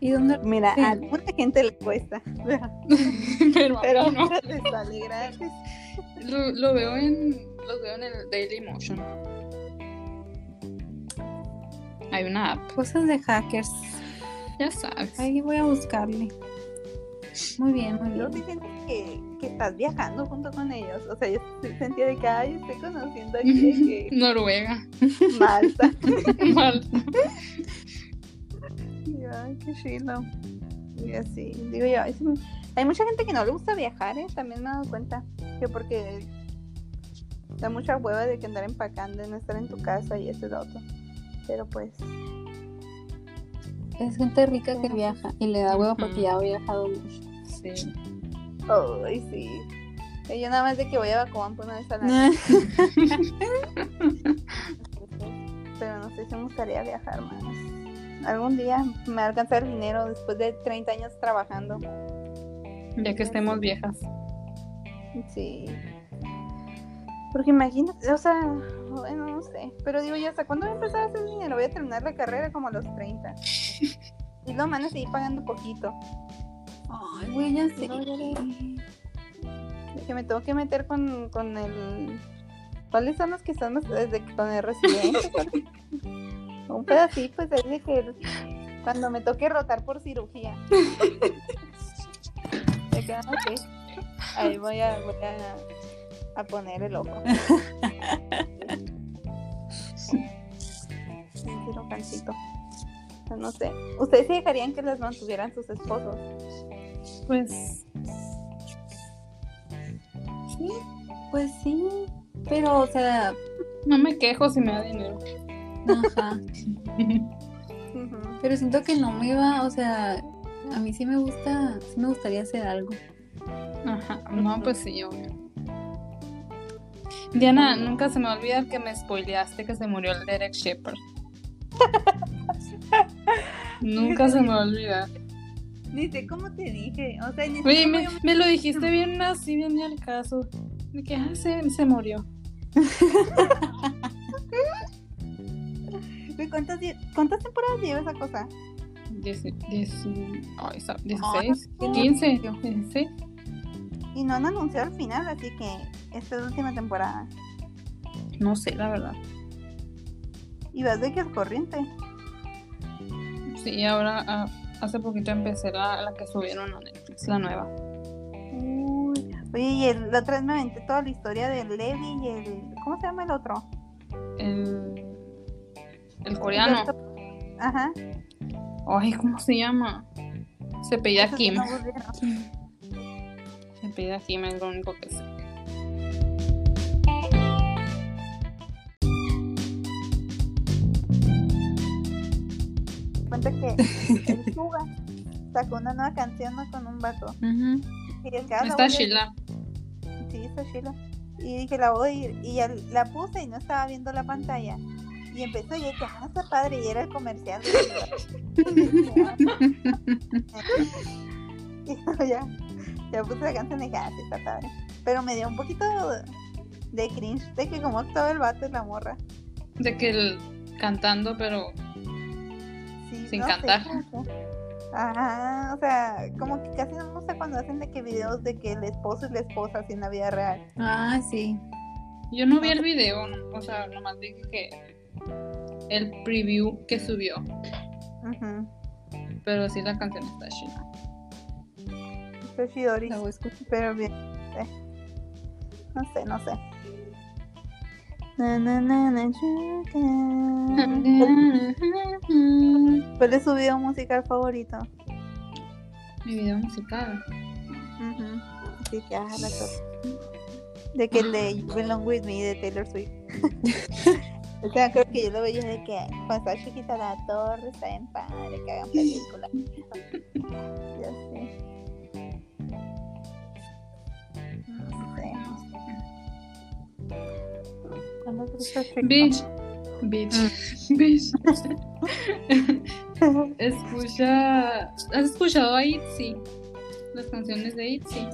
S4: ¿Y dónde?
S1: Mira,
S4: Sí.
S1: a alguna gente le cuesta,
S2: Pero, a
S1: pero
S2: mí no.
S1: les sale gratis.
S2: Lo, lo veo en. Los veo en el Daily Motion. Hay una app,
S4: Cosas de hackers.
S2: ya sabes.
S4: Ahí voy a buscarle. Muy bien, muy bien.
S1: dicen que, que estás viajando junto con ellos. O sea, yo sentía de que, ay, estoy conociendo aquí que
S2: Noruega.
S1: Malta.
S2: Mal.
S1: Y Ay, qué chido. Y así, digo yo, me- hay mucha gente que no le gusta viajar, ¿eh? También me he dado cuenta. Que porque da mucha hueva de que andar empacando, de no estar en tu casa y eso y lo otro. Pero pues,
S4: Es gente rica que viaja y le da huevo porque ya ha viajado mucho.
S2: Sí.
S1: Ay, sí. Yo nada más de que voy a Bacobampo una vez al año. Pero no sé si me gustaría viajar más. Algún día me va a alcanzar el dinero después de 30 años trabajando.
S2: Ya que estemos viejas.
S1: Sí. Porque imagínate, o sea, bueno, no sé. Pero digo, ¿ya hasta cuándo voy a empezar a hacer dinero? Voy a terminar la carrera como a los 30. Y no, van a seguir pagando poquito.
S4: Ay, güey, ya sé.
S1: No, ya De que me tengo que meter con, con el. ¿Cuáles son los que están desde que con el residente? Un pedacito, pues ahí de que cuando me toque rotar por cirugía. De que, ah, ok. Ahí voy a, voy a, a poner el ojo. Cirujancito. No sé. ¿Ustedes sí dejarían que las mantuvieran sus esposos?
S2: Pues. Sí.
S4: Pues sí. Pero, o sea,
S2: No me quejo si me da dinero.
S4: ajá. Pero siento que no me iba, o sea, a mí sí me gusta, sí me gustaría hacer algo.
S2: Ajá. No, pues sí, obvio. Diana, nunca se me va a olvidar que me spoileaste que se murió el Derek Shepard. nunca se me va
S1: sé cómo te dije. O sea, ni
S2: Oye, me,
S1: yo-
S2: me lo dijiste bien así, bien ni al caso. De que ah, se, se murió.
S1: ¿Cuántas, die- ¿Cuántas temporadas lleva esa cosa?
S2: Dieci- dieci- ay, sa-
S1: Ah,
S2: 16,
S1: no,
S2: 15, 16.
S1: Y no han anunciado el final, así que esta es la última temporada.
S2: No sé, la verdad.
S1: Y vas de que es corriente.
S2: Sí, ahora ah, hace poquito empecé la, la que subieron a Netflix, la nueva.
S1: Uy. Oye, y el, la otra vez me aventé toda la historia del Levi y el. ¿Cómo se llama el otro?
S2: El, el coreano.
S1: Ajá.
S2: Ay, ¿cómo se llama? Se
S1: que
S2: Kim. Se apellida Kim, es lo único que sé.
S1: Cuenta que el Suga sacó una nueva canción ¿no? con un vato.
S4: Ujú.
S1: Y dije, ah,
S2: Está Sheila.
S1: Sí, está Sheila. Y dije, la voy a ir. Y ya la puse y no estaba viendo la pantalla. Y empezó y dije, ah, está padre. Y era el comercial. y ya, ya puse la canción y dije, ah, sí, está padre. Pero me dio un poquito de cringe de que como actuaba el vato y la morra.
S2: De que el cantando, pero
S1: Sí,
S2: Sin
S1: no sé,
S2: cantar.
S1: Ajá, o sea, como que casi no me gusta cuando hacen de que videos de que el esposo y la esposa así en la vida real.
S4: Ah, sí.
S2: yo no vi el video, no- o sea, nomás vi que el preview que subió,
S1: Ujú.
S2: pero sí la canción está Sheila.
S1: Fue Shidori,
S4: La voy a escuchar.
S1: pero bien. eh. No sé, no sé. ¿Cuál es su video musical favorito?
S2: Mi video musical.
S1: Ujú. Así que, ah, la torre. De que el de You Belong With Me de Taylor Swift. o sea, creo que yo lo veía de que cuando estaba chiquita la torre está en padre, que hagan películas. ya sé.
S2: Bitch. Bitch. Bitch. Escucha. ¿Has escuchado a Itzy? Las canciones de Itzy.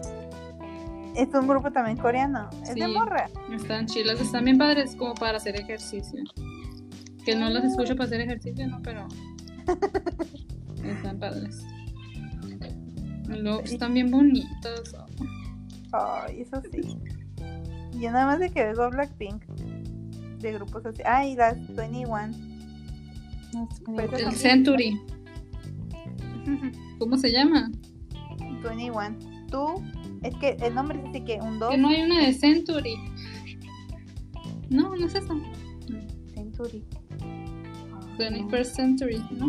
S1: Es un grupo también coreano. Es de
S2: Sí.
S1: morra.
S2: Están chilas, están bien padres como para hacer ejercicio. Que no las escucho para hacer ejercicio, no, pero. Están padres. Luego están bien bonitas.
S1: Ay, eso sí. Yo nada más de que veo Blackpink. De grupos así. Ah, y las 21.
S4: No sé.
S1: Pues esas
S2: El Century. ¿Cómo se llama?
S1: 21. Tú, es que el nombre es así que un 2
S2: Que no hay una de Century. No, no es esa.
S1: Century.
S2: 21st Century, ¿no?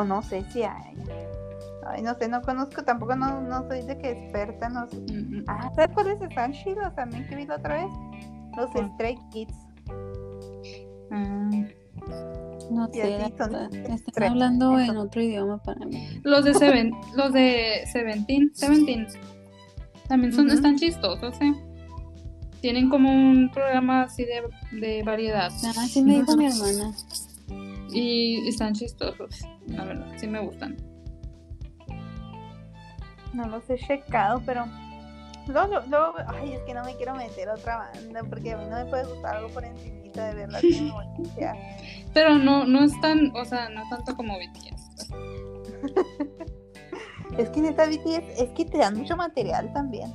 S1: O no sé si hay. Ay, no sé, no conozco, tampoco no, no soy de que experta en los...
S2: Mm, mm.
S1: Ah, ¿sabes cuáles están chidos también que vi la otra vez? Los
S2: ¿Cuál?
S1: Stray Kids.
S2: Ah,
S4: No
S1: Y
S4: sé. Están hablando en otro idioma para mí.
S2: Los de Seven, los de Seventeen, Seventeen. También son, están chistosos, ¿eh? Tienen como un programa así de, de variedad.
S4: Ah, sí me dijo mi hermana.
S2: Y están chistosos, la verdad, sí me gustan.
S1: No los he checado, pero. Luego, luego, ay, es que no me quiero meter a otra banda porque a mí no me puede gustar algo por encimita, de verdad.
S2: Pero no, no es tan, o sea, no tanto como BTS.
S1: Es que neta BTS, es que te dan mucho material también.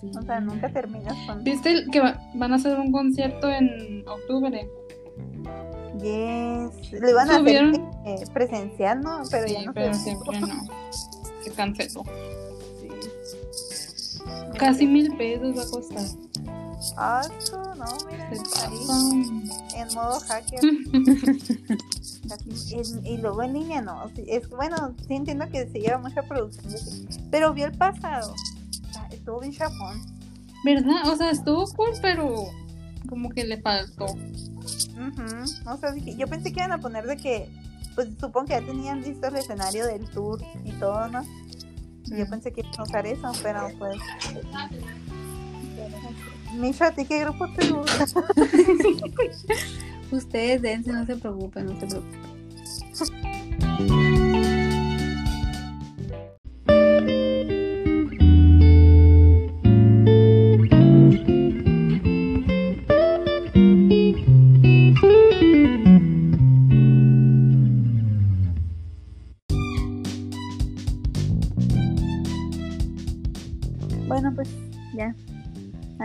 S2: Sí.
S1: O sea, nunca terminas con.
S2: ¿Viste que va- van a hacer un concierto en octubre?
S1: Yes. Lo iban a hacer eh, presencial, ¿no? Pero ya no
S2: pero siempre no. Se canceló. Casi mil pesos va a costar.
S1: Ah, no, mira. Ahí, en modo hacker. En- y luego en línea no. Es bueno, sí entiendo que se lleva mucha producción. Pero vi el pasado. Estuvo bien chapón.
S2: ¿Verdad? O sea, estuvo cool, pero como que le faltó.
S1: Ujú, O sea, dije- yo pensé que iban a poner de que, pues supongo que ya tenían listo el escenario del tour y todo, ¿no? Yo pensé que iban a usar eso, pero pues. Misha, ¿a ti qué grupo te gusta?
S4: Ustedes dense, no se preocupen, no se preocupen.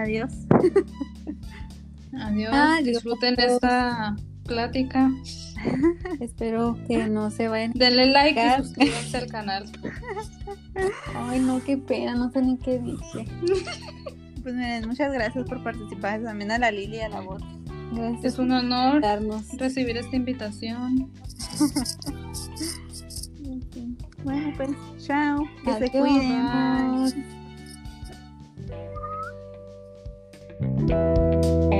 S1: Adiós.
S2: Adiós.
S4: Adiós.
S2: Disfruten esta plática.
S4: Espero que no se vayan.
S2: Denle like y suscríbanse al canal.
S4: Ay, no, qué pena, no sé ni qué dije.
S1: Pues miren, muchas gracias por participar. También a la Lili y a la voz.
S4: Gracias
S2: Es un honor
S4: darnos.
S2: recibir esta invitación.
S1: Bueno, pues, chao. Que se cuiden. Bye. Música